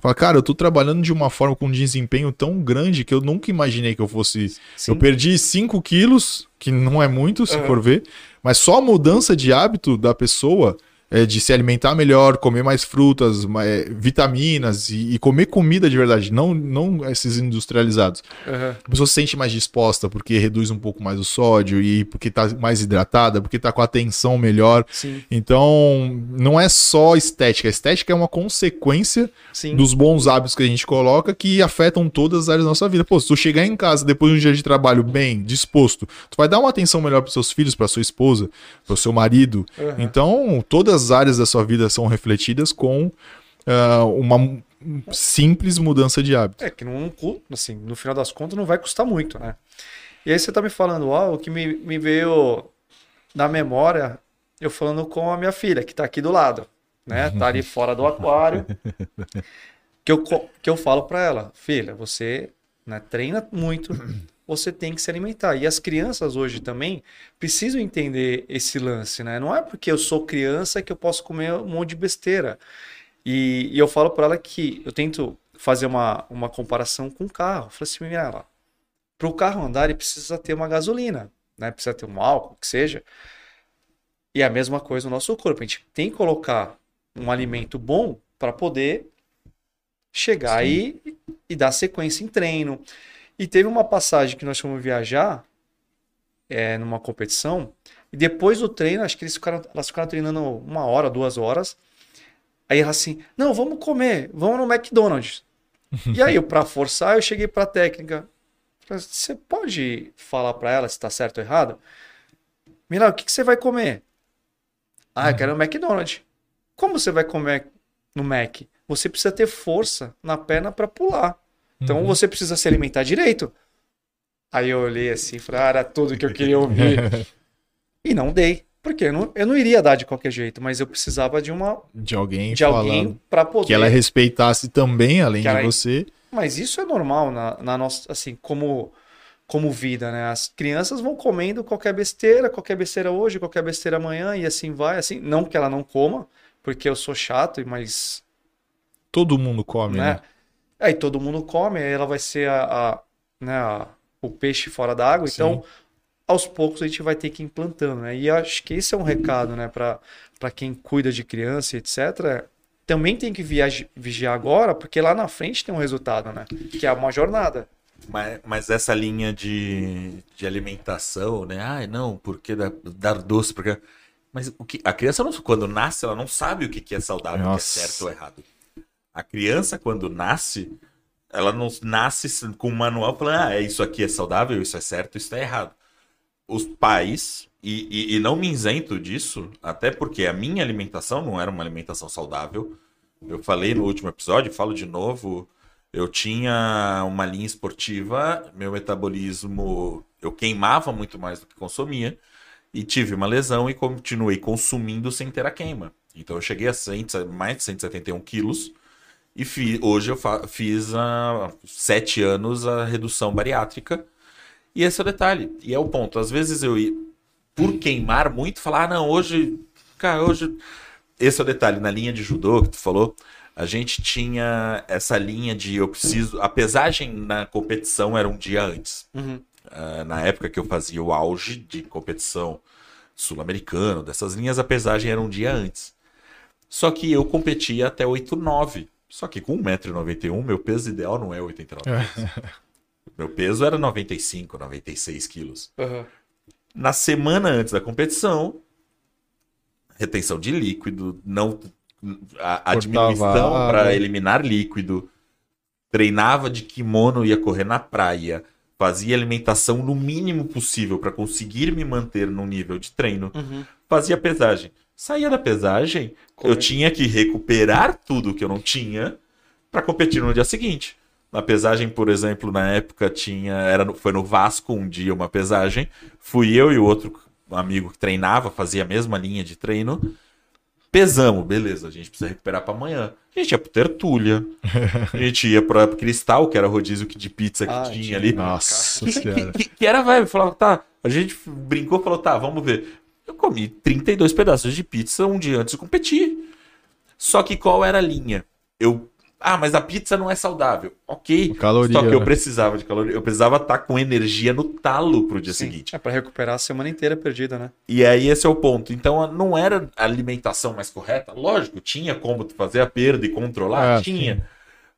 Fala, cara, eu tô trabalhando de uma forma com um desempenho tão grande que eu nunca imaginei que eu fosse. Sim. Eu perdi 5 quilos, que não é muito, se Aham. for ver, mas só a mudança de hábito da pessoa. É, de se alimentar melhor, comer mais frutas, ma- é, vitaminas e, e comer comida de verdade, não, não esses industrializados. Aham. A pessoa se sente mais disposta porque reduz um pouco mais o sódio e porque tá mais hidratada, porque tá com a atenção melhor. Sim. Então, não é só estética. A estética é uma consequência Sim. dos bons hábitos que a gente coloca que afetam todas as áreas da nossa vida. Pô, se tu chegar em casa depois de um dia de trabalho bem, disposto, tu vai dar uma atenção melhor para seus filhos, para sua esposa, para o seu marido. Aham. Então, todas as áreas da sua vida são refletidas com ah, uma simples mudança de hábito. É que não, assim, no final das contas não vai custar muito, né? E aí você tá me falando, ó, o que me, me veio na memória, eu falando com a minha filha, que tá aqui do lado, né? Tá ali fora do aquário. Que eu, que eu falo pra ela, filha, você né, treina muito, você tem que se alimentar. E as crianças hoje também precisam entender esse lance, né? Não é porque eu sou criança que eu posso comer um monte de besteira. E, e eu falo para ela que eu tento fazer uma, uma comparação com o carro. Eu falei assim, Mirella, para o carro andar ele precisa ter uma gasolina, né? Precisa ter um álcool, que seja. E é a mesma coisa no nosso corpo. A gente tem que colocar um alimento bom para poder chegar aí e, e dar sequência em treino. E teve uma passagem que nós fomos viajar é, numa competição. E depois do treino, acho que eles ficaram, elas ficaram treinando uma hora, duas horas. Aí ela assim, não, vamos comer, vamos no McDonald's. e aí, eu, pra forçar, eu cheguei pra técnica. Falei, Você pode falar pra ela se tá certo ou errado? Mira, o que, que você vai comer? Ah, eu quero no McDonald's. Como você vai comer no Mac? Você precisa ter força na perna pra pular. Então você precisa se alimentar direito. Aí eu olhei assim e falei, ah, era tudo que eu queria ouvir. e não dei. Porque eu não, eu não iria dar de qualquer jeito, mas eu precisava de uma De alguém de alguém para poder. que ela respeitasse também, além de ela- você. Mas isso é normal na, na nossa, assim, como como vida, né? As crianças vão comendo qualquer besteira, qualquer besteira hoje, qualquer besteira amanhã e assim vai, assim, não que ela não coma, porque eu sou chato, mas Todo mundo come, né? né? Aí todo mundo come, aí ela vai ser a, a- né, a- o peixe fora da água. Então, aos poucos a gente vai ter que ir implantando, né? E acho que esse é um recado, né, para para quem cuida de criança, e etc. Também tem que viagi- vigiar agora, porque lá na frente tem um resultado, né? Que é uma jornada. Mas, mas essa linha de, de alimentação, né? Ai, não, porque dar, dar doce, porque. Mas o que, a criança, não, quando nasce, ela não sabe o que, que é saudável, o que é certo ou errado. A criança, quando nasce, ela não nasce com um manual falando, ah, é isso aqui é saudável, isso é certo, isso é errado. Os pais, e, e, e não me isento disso, até porque a minha alimentação não era uma alimentação saudável. Eu falei no último episódio, falo de novo. Eu tinha uma linha esportiva, meu metabolismo, eu queimava muito mais do que consumia, e tive uma lesão e continuei consumindo sem ter a queima. Então eu cheguei a 100, mais de 171 quilos, E fi- hoje eu fiz há sete anos a redução bariátrica. E esse é o detalhe. E é o ponto. Às vezes eu ia, por queimar muito, falar, ah, não, hoje. Cara, hoje. Esse é o detalhe. Na linha de judô que tu falou, a gente tinha essa linha de eu preciso. A pesagem na competição era um dia antes. Uhum. Ah, na época que eu fazia o auge de competição sul-americano, dessas linhas, a pesagem era um dia antes. Só que eu competia até 8,9. Só que com 1,91m, meu peso ideal não é 89 quilos. Meu peso era 95, 96 quilos. Uhum. Na semana antes da competição, retenção de líquido, não a, a diminuição para eliminar líquido, treinava de kimono, ia correr na praia, fazia alimentação no mínimo possível para conseguir me manter no nível de treino, Uhum. fazia pesagem. Saía da pesagem, Como eu tinha que recuperar tudo que eu não tinha para competir no dia seguinte. Na pesagem, por exemplo, na época tinha, era no- foi no Vasco um dia uma pesagem. Fui eu e o outro amigo que treinava, fazia a mesma linha de treino. Pesamos, beleza, a gente precisa recuperar para amanhã. A gente ia pro Tertúlia, a gente ia para Cristal, que era rodízio que- de pizza que Ah, tinha tinha. ali. Nossa Que, senhora. que, que era vibe, falava, tá, a gente brincou, falou, tá, vamos ver. Eu comi 32 pedaços de pizza um dia antes de competir. Só que qual era a linha? Eu, ah, mas a pizza não é saudável. Ok. Caloria, Só que eu né? precisava de caloria, eu precisava estar com energia no talo pro dia Sim. seguinte. É pra recuperar a semana inteira perdida, né? E aí esse é o ponto. Então não era a alimentação mais correta. Lógico, tinha como fazer a perda e controlar, Ah, tinha.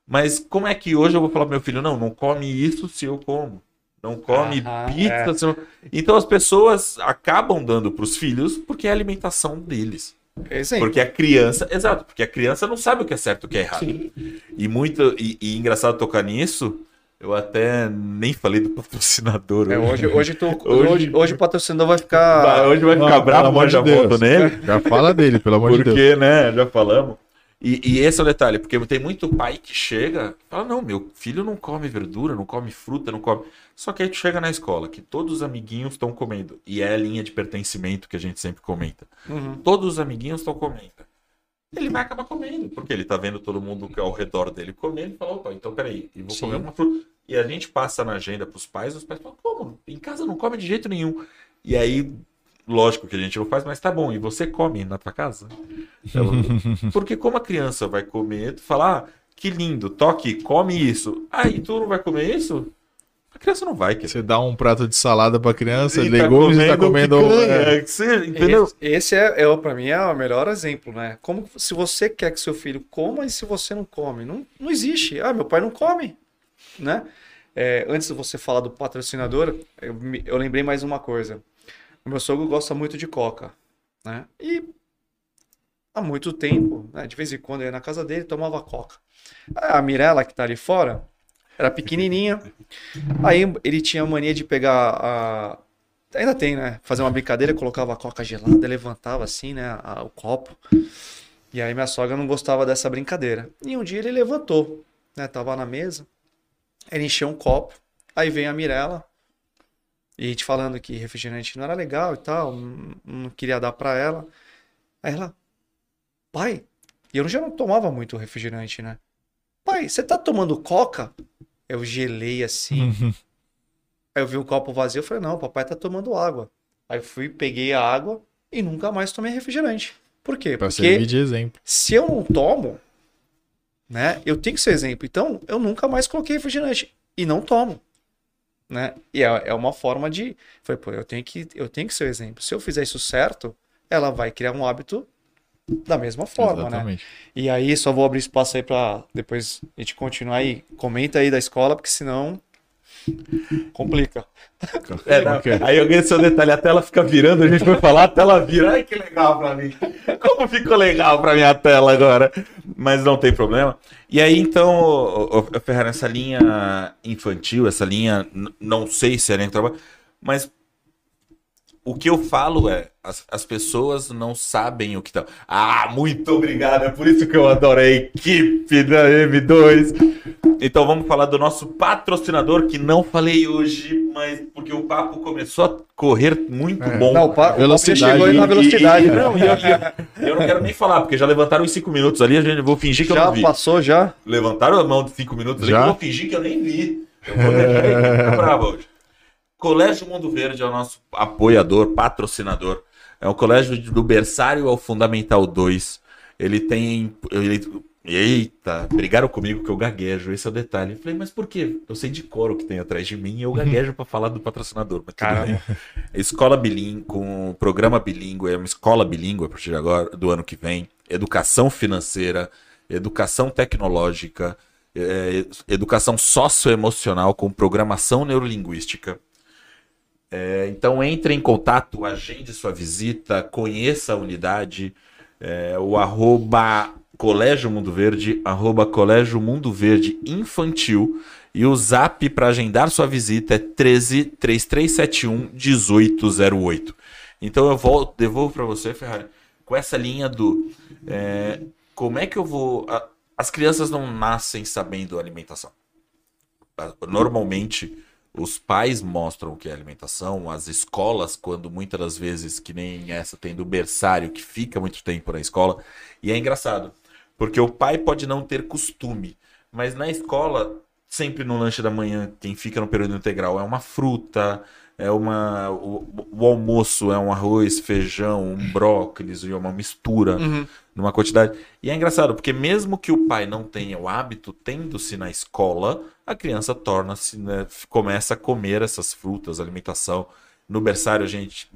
Mas como é que hoje eu vou falar pro meu filho, não, não come isso se eu como. Não come pizza. é. Então as pessoas acabam dando pros filhos porque é a alimentação deles. Exemplo. Porque a criança, exato, porque a criança não sabe o que é certo e o que é errado. E muito e, e engraçado tocar nisso, eu até nem falei do patrocinador. É, hoje, hoje, tu, Hoje- hoje, hoje o patrocinador vai ficar. Vai, hoje vai ficar Não, bravo, pelo amor mas já de Deus. volto nele. Já fala dele, pelo amor de Deus. Porque, né, já falamos. E, e esse é o detalhe, porque tem muito pai que chega e fala, não, meu filho não come verdura, não come fruta, não come... Só que aí tu chega na escola, que todos os amiguinhos estão comendo. E é a linha de pertencimento que a gente sempre comenta. Uhum. Todos os amiguinhos estão comendo. Ele vai acabar comendo, porque ele tá vendo todo mundo que ao redor dele comendo e fala, opa, então peraí, e vou Sim. comer uma fruta. E a gente passa na agenda pros pais, os pais falam, como? Em casa não come de jeito nenhum. E aí, lógico que a gente não faz, mas tá bom, e você come na tua casa? Ela- Porque como a criança vai comer, tu fala, ah, que lindo, toque, come isso. Ah, e tu não vai comer isso? A criança não vai querer. Você dá um prato de salada pra criança, E tá legumes, e tá comendo. picanha, é. que você- entendeu? Esse, esse é, é, para mim, é o melhor exemplo, né? Como se você quer que seu filho coma e se você não come. Não, não existe. Ah, meu pai não come, né? É, antes de você falar do patrocinador, eu, eu lembrei mais uma coisa. O meu sogro gosta muito de coca, né? E há muito tempo, né, de vez em quando eu ia na casa dele, tomava coca. A Mirella, que tá ali fora, era pequenininha. Aí ele tinha mania de pegar a, Ainda tem, né? Fazer uma brincadeira, colocava a coca gelada, levantava assim, né? a- o copo. E aí minha sogra não gostava dessa brincadeira. E um dia ele levantou, né? Tava na mesa, ele encheu um copo, aí vem a Mirella, e a gente falando que refrigerante não era legal e tal, não, queria dar pra ela. Aí ela, pai, e eu já não tomava muito refrigerante, né? Pai, você tá tomando coca? Eu gelei assim. Aí eu vi o copo vazio, eu falei, não, papai tá tomando água. Aí eu fui, peguei a água e nunca mais tomei refrigerante. Por quê? Pra Porque servir de exemplo. se eu não tomo, né, eu tenho que ser exemplo. Então, eu nunca mais coloquei refrigerante e não tomo, né? E é, é uma forma de, falei, pô, eu tenho que eu tenho que ser o exemplo. Se eu fizer isso certo, ela vai criar um hábito da mesma forma, né? Exatamente. E aí, só vou abrir espaço aí pra depois a gente continuar aí. Comenta aí da escola, porque senão complica. É, não, Ok. Aí eu ganhei seu detalhe, a tela fica virando, a gente foi falar, a tela vira. Ai, que legal pra mim. Como ficou legal pra minha tela agora. Mas não tem problema. E aí, então, Ferrari, essa linha infantil, essa linha, não sei se era em trabalho, mas o que eu falo é, as, as pessoas não sabem o que estão. Ah, muito obrigado, é por isso que eu adoro a equipe da M2. Então vamos falar do nosso patrocinador, que não falei hoje, mas porque o papo começou a correr muito É. bom. Não, o papo já chegou aí na velocidade. E- e- né? não, e eu, eu não quero nem falar, porque já levantaram os cinco minutos ali, a gente eu vou fingir que eu já não vi. passou, já. Levantaram a mão de cinco minutos ali, Já? que eu vou fingir que eu nem vi. Eu vou deixar ele bravo hoje. Colégio Mundo Verde é o nosso apoiador, patrocinador. É o colégio do berçário ao Fundamental 2. Ele tem. ele- eita, brigaram comigo que eu gaguejo, esse é o detalhe. Eu falei, mas por quê? Eu sei de cor o que tem atrás de mim e eu gaguejo pra falar do patrocinador. Mas Caramba. Escola bilíngue, com programa bilíngue, é uma escola bilíngue a partir de agora, do ano que vem. Educação financeira, educação tecnológica, é, educação socioemocional com programação neurolinguística. É, então entre em contato, agende sua visita, conheça a unidade, é, o arroba Colégio Mundo Verde, arroba Colégio Mundo Verde Infantil e o zap para agendar sua visita é 13 3371 1808. Então eu volto, devolvo para você, Ferrari, com essa linha do é, como é que eu vou. a- as crianças não nascem sabendo alimentação. A- Normalmente, os pais mostram o que é alimentação, as escolas, quando muitas das vezes, que nem essa, tem do berçário, que fica muito tempo na escola, e é engraçado, porque o pai pode não ter costume, mas na escola, sempre no lanche da manhã, quem fica no período integral é uma fruta, é uma. O, o almoço é um arroz, feijão, um brócolis e uma mistura numa quantidade. E é engraçado, porque mesmo que o pai não tenha o hábito, tendo-se na escola, a criança torna-se, né, começa a comer essas frutas, alimentação. No berçário, a gente,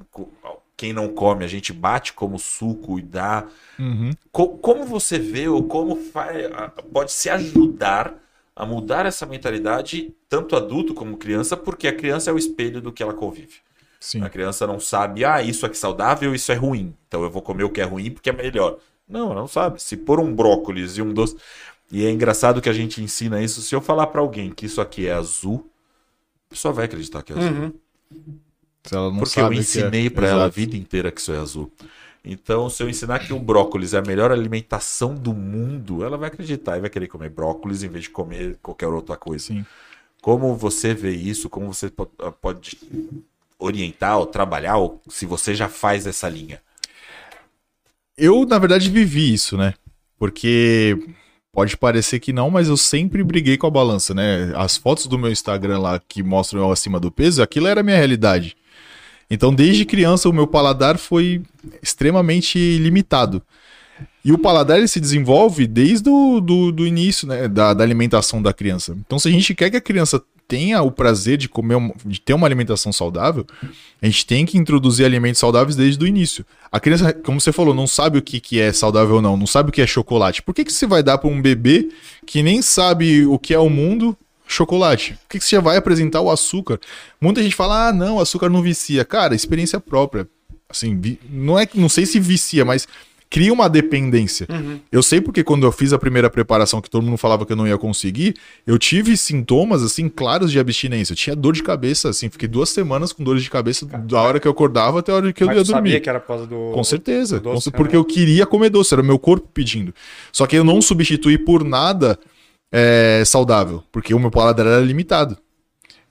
quem não come, a gente bate como suco e dá. Uhum. Co- como você vê ou como fa- pode se ajudar a mudar essa mentalidade, tanto adulto como criança, porque a criança é o espelho do que ela convive. Sim. A criança não sabe, ah, isso é saudável, isso é ruim. Então eu vou comer o que é ruim porque é melhor. Não, ela não sabe. Se pôr um brócolis e um doce. E é engraçado que a gente ensina isso. Se eu falar pra alguém que isso aqui é azul, a pessoa vai acreditar que é azul. Uhum. Se ela não Porque eu é. ensinei pra ela a vida inteira que isso é azul. Então, se eu ensinar que o brócolis é a melhor alimentação do mundo, ela vai acreditar e vai querer comer brócolis em vez de comer qualquer outra coisa. Sim. Como você vê isso? Como você po- pode orientar ou trabalhar, ou se você já faz essa linha? Eu, na verdade, vivi isso, né? Porque pode parecer que não, mas eu sempre briguei com a balança, né? As fotos do meu Instagram lá que mostram eu acima do peso, aquilo era a minha realidade. Então, desde criança, o meu paladar foi extremamente limitado. E o paladar ele se desenvolve desde o do, do início né, da, da alimentação da criança. Então, se a gente quer que a criança tenha o prazer de comer, de ter uma alimentação saudável, a gente tem que introduzir alimentos saudáveis desde o início. A criança, como você falou, não sabe o que, que é saudável ou não, não sabe o que é chocolate. Por que, que você vai dar para um bebê que nem sabe o que é o mundo chocolate? Por que, que você já vai apresentar o açúcar? Muita gente fala, ah, não, açúcar não vicia. Cara, experiência própria. Assim, não é, não sei se vicia, mas cria uma dependência. Eu sei porque quando eu fiz a primeira preparação, que todo mundo falava que eu não ia conseguir, eu tive sintomas, assim, claros de abstinência. Eu tinha dor de cabeça, assim, fiquei duas semanas com dor de cabeça da hora que eu acordava até a hora que eu Mas ia tu sabia dormir. que era por causa do. Com certeza, do doce, porque eu queria comer doce, era o meu corpo pedindo. Só que eu não substituí por nada é, saudável, porque o meu paladar era limitado.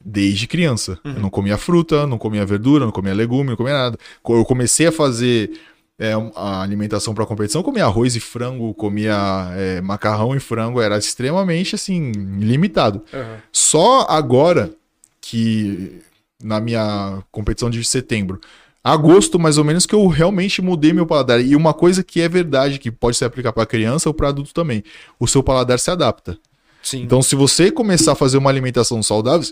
Desde criança. Eu não comia fruta, não comia verdura, não comia legume, não comia nada. Eu comecei a fazer é, a alimentação para competição, comia arroz e frango, comia é, macarrão e frango, era extremamente assim, limitado. Aham. Só agora que na minha competição de setembro, agosto mais ou menos que eu realmente mudei meu paladar. E uma coisa que é verdade, que pode se aplicar para criança ou para adulto também, o seu paladar se adapta. Sim. Então, se você começar a fazer uma alimentação saudável,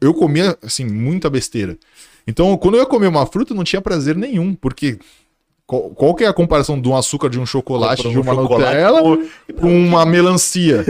eu comia assim muita besteira. Então, quando eu ia comer uma fruta, não tinha prazer nenhum, porque qual, qual que é a comparação de um açúcar de um chocolate, de Um uma chocolate Nutella com- uma melancia.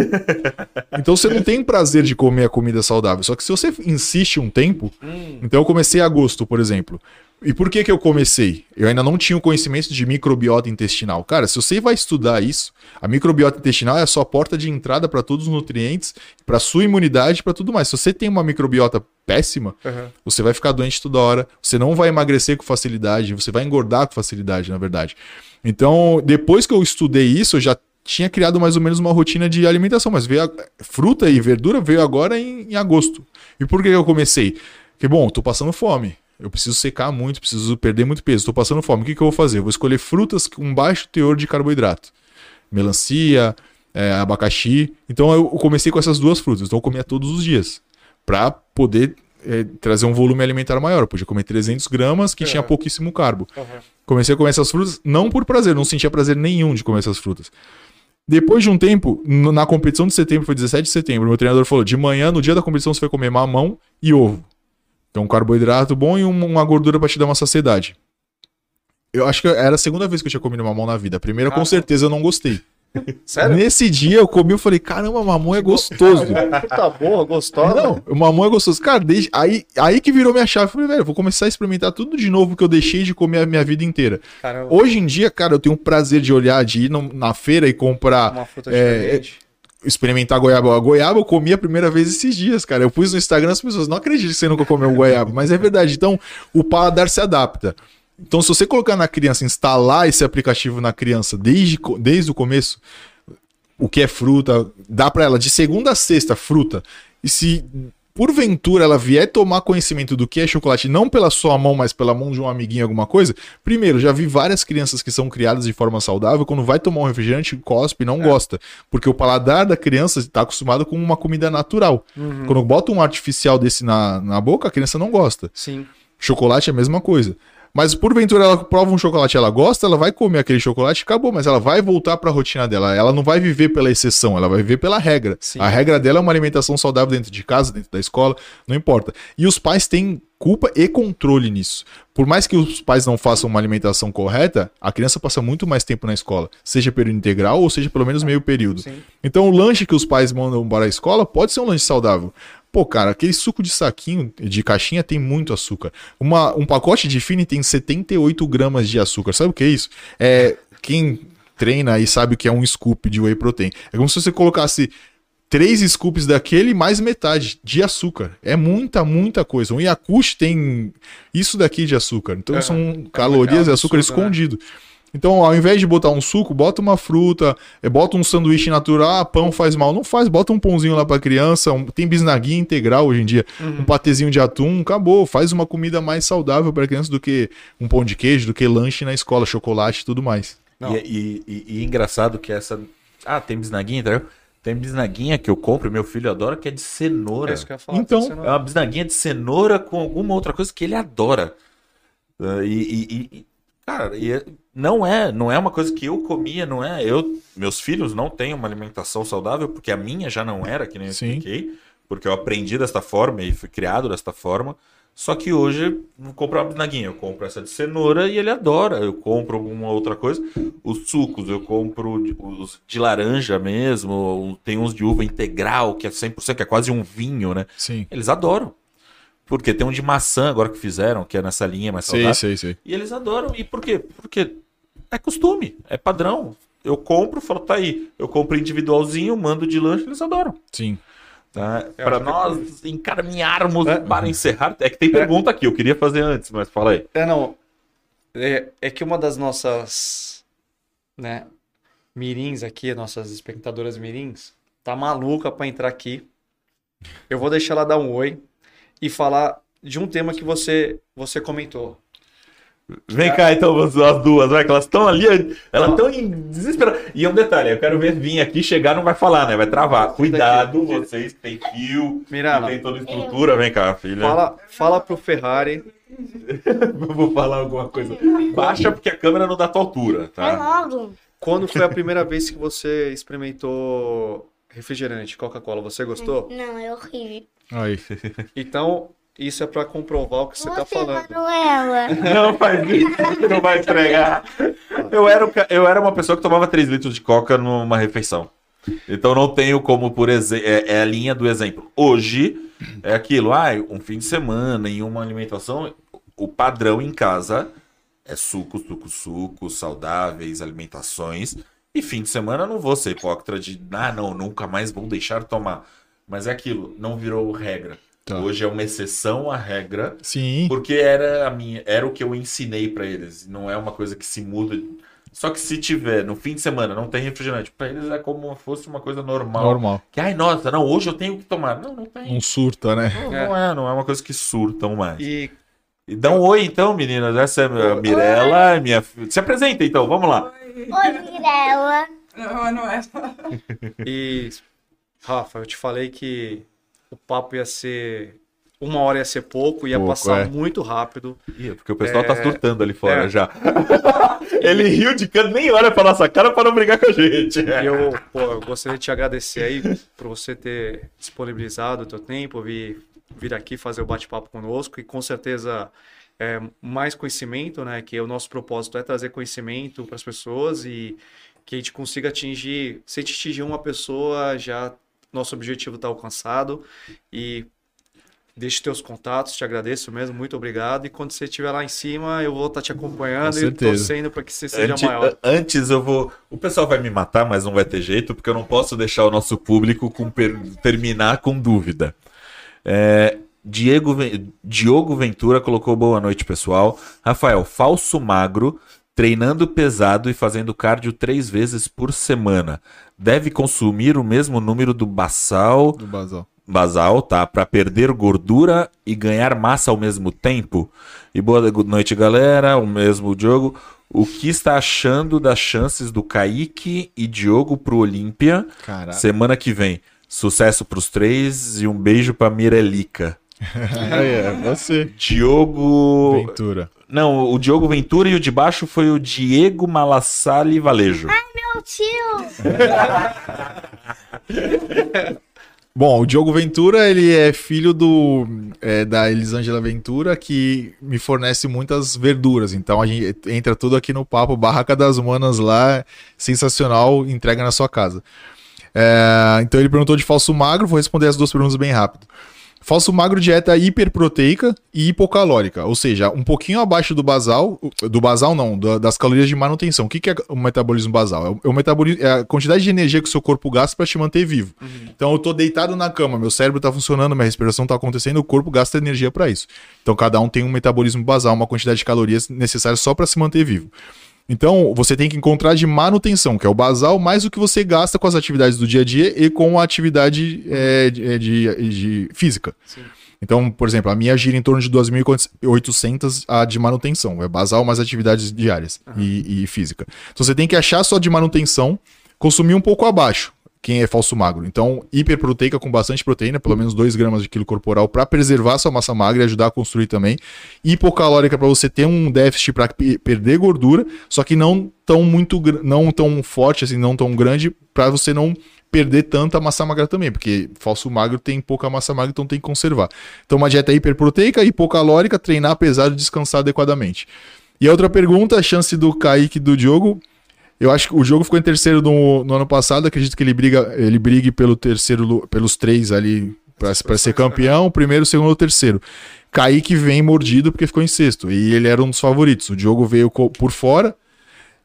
Então você não tem prazer de comer a comida saudável. Só que se você insiste um tempo, Hum. então eu comecei agosto, por exemplo. E por que que eu comecei? Eu ainda não tinha o conhecimento de microbiota intestinal. Cara, se você vai estudar isso, a microbiota intestinal é a sua porta de entrada para todos os nutrientes, para sua imunidade, para tudo mais. Se você tem uma microbiota péssima, Uhum. você vai ficar doente toda hora, você não vai emagrecer com facilidade, você vai engordar com facilidade, na verdade. Então, depois que eu estudei isso, eu já tinha criado mais ou menos uma rotina de alimentação, mas veio a- fruta e verdura veio agora em, em agosto. E por que eu comecei? Porque, bom, tô passando fome. Eu preciso secar muito, preciso perder muito peso. Tô passando fome. O que, que eu vou fazer? Eu vou escolher frutas com baixo teor de carboidrato. Melancia, é, abacaxi. Então eu comecei com essas duas frutas. Então eu comia todos os dias. Pra poder é, trazer um volume alimentar maior. Eu podia comer 300 gramas, que É. tinha pouquíssimo carbo. Uhum. Comecei a comer essas frutas, não por prazer, não sentia prazer nenhum de comer essas frutas. Depois de um tempo, na competição de setembro, foi 17 de setembro, meu treinador falou: de manhã, no dia da competição, você vai comer mamão e ovo. Então, um carboidrato bom e um- uma gordura pra te dar uma saciedade. Eu acho que era a segunda vez que eu tinha comido mamão na vida. A primeira, com certeza, eu não gostei. Sério? Nesse dia eu comi e falei: caramba, mamão é gostoso. Puta boa, gostosa. Não, o mamão é gostoso. Cara, desde, aí, aí que virou minha chave. Eu falei, velho, vou começar a experimentar tudo de novo que eu deixei de comer a minha vida inteira. Caramba, Hoje em dia, cara, eu tenho um prazer de olhar, de ir na feira e comprar, uma fruta é, diferente. Experimentar goiaba. A goiaba eu comi a primeira vez esses dias, cara. Eu pus no Instagram, as pessoas não acreditam que você nunca comeu goiaba, mas é verdade. Então, o paladar se adapta. Então, se você colocar na criança, instalar esse aplicativo na criança desde, desde o começo, o que é fruta, dá pra ela de segunda a sexta fruta. E se porventura ela vier tomar conhecimento do que é chocolate, não pela sua mão, mas pela mão de um amiguinho, alguma coisa, primeiro, já vi várias crianças que são criadas de forma saudável, quando vai tomar um refrigerante, cospe, não gosta. Porque o paladar da criança está acostumado com uma comida natural. Uhum. Quando bota um artificial desse na, na boca, a criança não gosta. Sim. Chocolate é a mesma coisa. Mas porventura ela prova um chocolate, ela gosta, ela vai comer aquele chocolate e acabou, mas ela vai voltar para a rotina dela. Ela não vai viver pela exceção, ela vai viver pela regra. Sim. A regra dela é uma alimentação saudável dentro de casa, dentro da escola, não importa. E os pais têm culpa e controle nisso. Por mais que os pais não façam uma alimentação correta, a criança passa muito mais tempo na escola, seja período integral ou seja pelo menos meio período. Sim. Então o lanche que os pais mandam para a escola pode ser um lanche saudável. Pô, cara, aquele suco de saquinho, de caixinha, tem muito açúcar. Uma, um pacote de Fini tem 78 gramas de açúcar. Sabe o que é isso? É, quem treina e sabe o que é um scoop de whey protein. É como se você colocasse três scoops daquele mais metade de açúcar. É muita, muita coisa. Um Yakult tem isso daqui de açúcar. Então Aham. são calorias e açúcar absurdo, né? Então, ao invés de botar um suco, bota uma fruta, eh, bota um sanduíche natural, ah, pão faz mal. Não faz, bota um pãozinho lá pra criança, um- tem bisnaguinha integral hoje em dia, Uhum. um patezinho de atum, acabou. Faz uma comida mais saudável pra criança do que um pão de queijo, do que lanche na escola, chocolate e tudo mais. E, e- e- e engraçado que essa. Ah, tem bisnaguinha, entendeu? Tem bisnaguinha que eu compro meu filho adora, que é de cenoura. É isso que eu ia falar. Então, É uma bisnaguinha de cenoura com alguma outra coisa que ele adora. E, e- e- cara, e é- não é, não é uma coisa que eu comia, não é. Eu, meus filhos não têm uma alimentação saudável porque a minha já não era, que nem eu Sim. expliquei, porque eu aprendi desta forma e fui criado desta forma. Só que hoje eu vou comprar uma bisnaguinha, eu compro essa de cenoura e ele adora. Eu compro alguma outra coisa. Os sucos, eu compro os de laranja mesmo, tem uns de uva integral, que é 100%, que é quase um vinho, né? Sim. Eles adoram. Porque tem um de maçã agora que fizeram, que é nessa linha mais Sei, saudável. sei, sei. E eles adoram. E por quê? Porque é costume, é padrão. Eu compro, falo, tá aí. Eu compro individualzinho, mando de lanche, eles adoram. Sim. Tá? Para acho que- nós encaminharmos É. para encerrar. É que tem pergunta aqui, eu queria fazer antes, mas fala aí. É, não. É, é que uma das nossas, né, mirins aqui, nossas espectadoras mirins, tá maluca pra entrar aqui. Eu vou deixar ela dar um oi e falar de um tema que você, você comentou. Vem cá então, as as duas, vai, que elas estão ali, elas estão em desespero. E um detalhe, eu quero ver vir aqui, chegar, não vai falar, né? Vai travar. Cuidado, vocês tem fio, Mirana, tem toda a estrutura. Vem cá, filha. fala, fala pro Ferrari. Eu vou falar alguma coisa. Baixa porque a câmera não dá tua altura, Vai tá? logo. Quando foi a primeira vez que você experimentou refrigerante, Coca-Cola? Você gostou? Não, é horrível. Aí. Então, isso é pra comprovar o que você tá falando. Manuela. Não faz isso, que não vai entregar. Eu era, eu era uma pessoa que tomava 3 litros de coca numa refeição. Então não tenho como, por exemplo, é, é a linha do exemplo. Hoje é aquilo, ah, um fim de semana em uma alimentação. o padrão em casa é suco, suco, suco, saudáveis, alimentações. E fim de semana eu não vou ser hipócrita de, ah, não, nunca mais vão deixar tomar. Mas é aquilo, não virou regra. Tá. Hoje é uma exceção à regra, Sim. porque era a minha, era o que eu ensinei pra eles. Não é uma coisa que se muda. Só que se tiver no fim de semana não tem refrigerante, pra eles é como se fosse uma coisa normal. Normal. Que ai, nossa, não, hoje eu tenho que tomar. Não, não tem. Não surta, né? Não, não é, não é uma coisa que surtam mais. E E dá um oi então, meninas. Essa é a Mirella, minha filha. Se apresenta então, vamos lá. Oi. Oi, Mirella. Não, não é. E, Rafa, eu te falei que o papo ia ser. Uma hora ia ser pouco, ia Pouco, passar é. muito rápido. Ih, porque o pessoal É, tá surtando ali fora é. já. Ele riu de canto, nem olha pra nossa cara pra não brigar com a gente. E eu, pô, eu gostaria de te agradecer aí por você ter disponibilizado o teu tempo, vir, vir aqui fazer o bate-papo conosco e com certeza é, mais conhecimento, né? Que o nosso propósito é trazer conhecimento para as pessoas e que a gente consiga atingir, se a gente atingir uma pessoa, já nosso objetivo está alcançado e Deixe teus contatos, te agradeço mesmo, muito obrigado. E quando você estiver lá em cima, eu vou estar te acompanhando Com e torcendo para que você seja Antes, maior. antes eu vou. O pessoal vai me matar, mas não vai ter jeito, porque eu não posso deixar o nosso público com per- terminar com dúvida. É, Diego, Diogo Ventura colocou boa noite, pessoal. Rafael, falso magro, treinando pesado e fazendo cardio três vezes por semana. Deve consumir o mesmo número do basal Do basal. basal, tá? Para perder gordura e ganhar massa ao mesmo tempo. E boa noite, galera. O mesmo Diogo. O que está achando das chances do Kaique e Diogo pro Olímpia semana que vem? Sucesso pros três e um beijo pra Mirelica. É, você. Diogo. Ventura. Não, o Diogo Ventura e o de baixo foi o Diego Malassali Valejo. Meu tio. Bom, o Diogo Ventura, ele é filho do é, da Elisângela Ventura, que me fornece muitas verduras. Então a gente entra tudo aqui no papo, Barraca das Manas lá, sensacional, entrega na sua casa. É, então ele perguntou de falso magro, vou responder as duas perguntas bem rápido. Falso magro, dieta hiperproteica e hipocalórica, ou seja, um pouquinho abaixo do basal, do basal não, da- das calorias de manutenção. O que, que é o metabolismo basal? É o, é metabolismo, é a quantidade de energia que o seu corpo gasta para te manter vivo. Então eu tô deitado na cama, meu cérebro tá funcionando, minha respiração tá acontecendo, o corpo gasta energia para isso. Então cada um tem um metabolismo basal, uma quantidade de calorias necessárias só para se manter vivo. Então, você tem que encontrar de manutenção, que é o basal, mais o que você gasta com as atividades do dia a dia e com a atividade é, de, de- de física. Sim. Então, por exemplo, a minha gira em torno de 2.800 a de manutenção. É basal mais atividades diárias e, e física. Então, você tem que achar só de manutenção, consumir um pouco abaixo. Quem é falso magro. Então, hiperproteica com bastante proteína, pelo menos 2 gramas de quilo corporal, para preservar sua massa magra e ajudar a construir também. Hipocalórica para você ter um déficit para perder gordura, só que não tão muito não tão forte assim, não tão grande, para você não perder tanta massa magra também, porque falso magro tem pouca massa magra, então tem que conservar. Então, uma dieta hiperproteica, hipocalórica, treinar pesado e descansar adequadamente. E a outra pergunta, a chance do Kaique e do Diogo. Eu acho que o jogo ficou em terceiro no, no ano passado. Acredito que ele briga, ele brigue pelo terceiro, pelos três ali para ser campeão, primeiro, segundo ou terceiro. Kaique vem mordido porque ficou em sexto e ele era um dos favoritos. O Diogo veio por fora.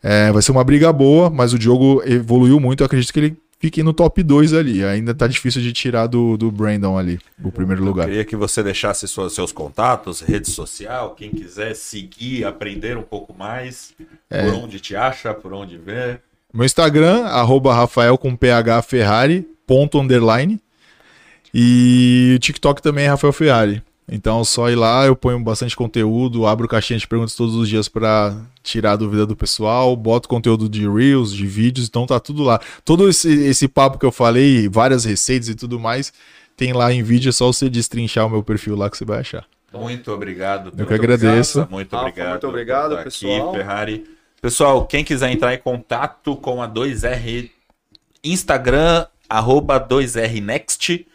É, vai ser uma briga boa, mas o Diogo evoluiu muito. Eu acredito que ele fique no top 2 ali. Ainda tá difícil de tirar do, do Brandon ali, o primeiro Eu lugar. queria que você deixasse suas- seus contatos, rede social, quem quiser seguir, aprender um pouco mais, É. por onde te acha, por onde vê. Meu Instagram, arroba Rafael com PH Ferrari, ponto underline. E o TikTok também é Rafael Ferrari. Então só ir lá, eu ponho bastante conteúdo, abro caixinha de perguntas todos os dias pra tirar a dúvida do pessoal, boto conteúdo de Reels, de vídeos, então tá tudo lá. Todo esse, esse papo que eu falei, várias receitas e tudo mais, tem lá em vídeo, é só você destrinchar o meu perfil lá que você vai achar. Muito obrigado. Eu que agradeço. Muito Rafa, obrigado. muito obrigado, por estar pessoal. Aqui, Ferrari. Pessoal, quem quiser entrar em contato com a 2R, Instagram, arroba 2RNext.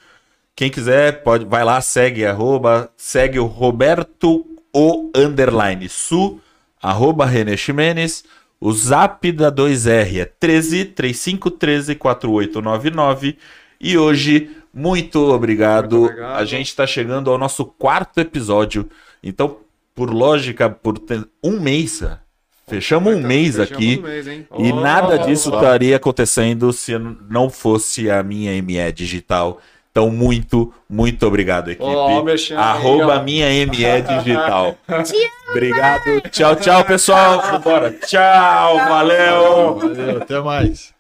Quem quiser, pode, vai lá, segue, arroba, segue o Roberto o underline su, arroba René Ximenes. O zap da 2R é 13 3513 4899. E hoje, muito obrigado. Muito obrigado. A gente está chegando ao nosso quarto episódio. Então, por lógica, por um mês, cara. fechamos um mês Fechamos aqui. um mês? E Oh, nada disso estaria acontecendo se não fosse a minha ME digital. Então, muito, muito obrigado, equipe. Aí, Arroba ó. minha ME digital. Obrigado. Tchau, tchau, pessoal. Vambora. Tchau, valeu. Valeu, até mais.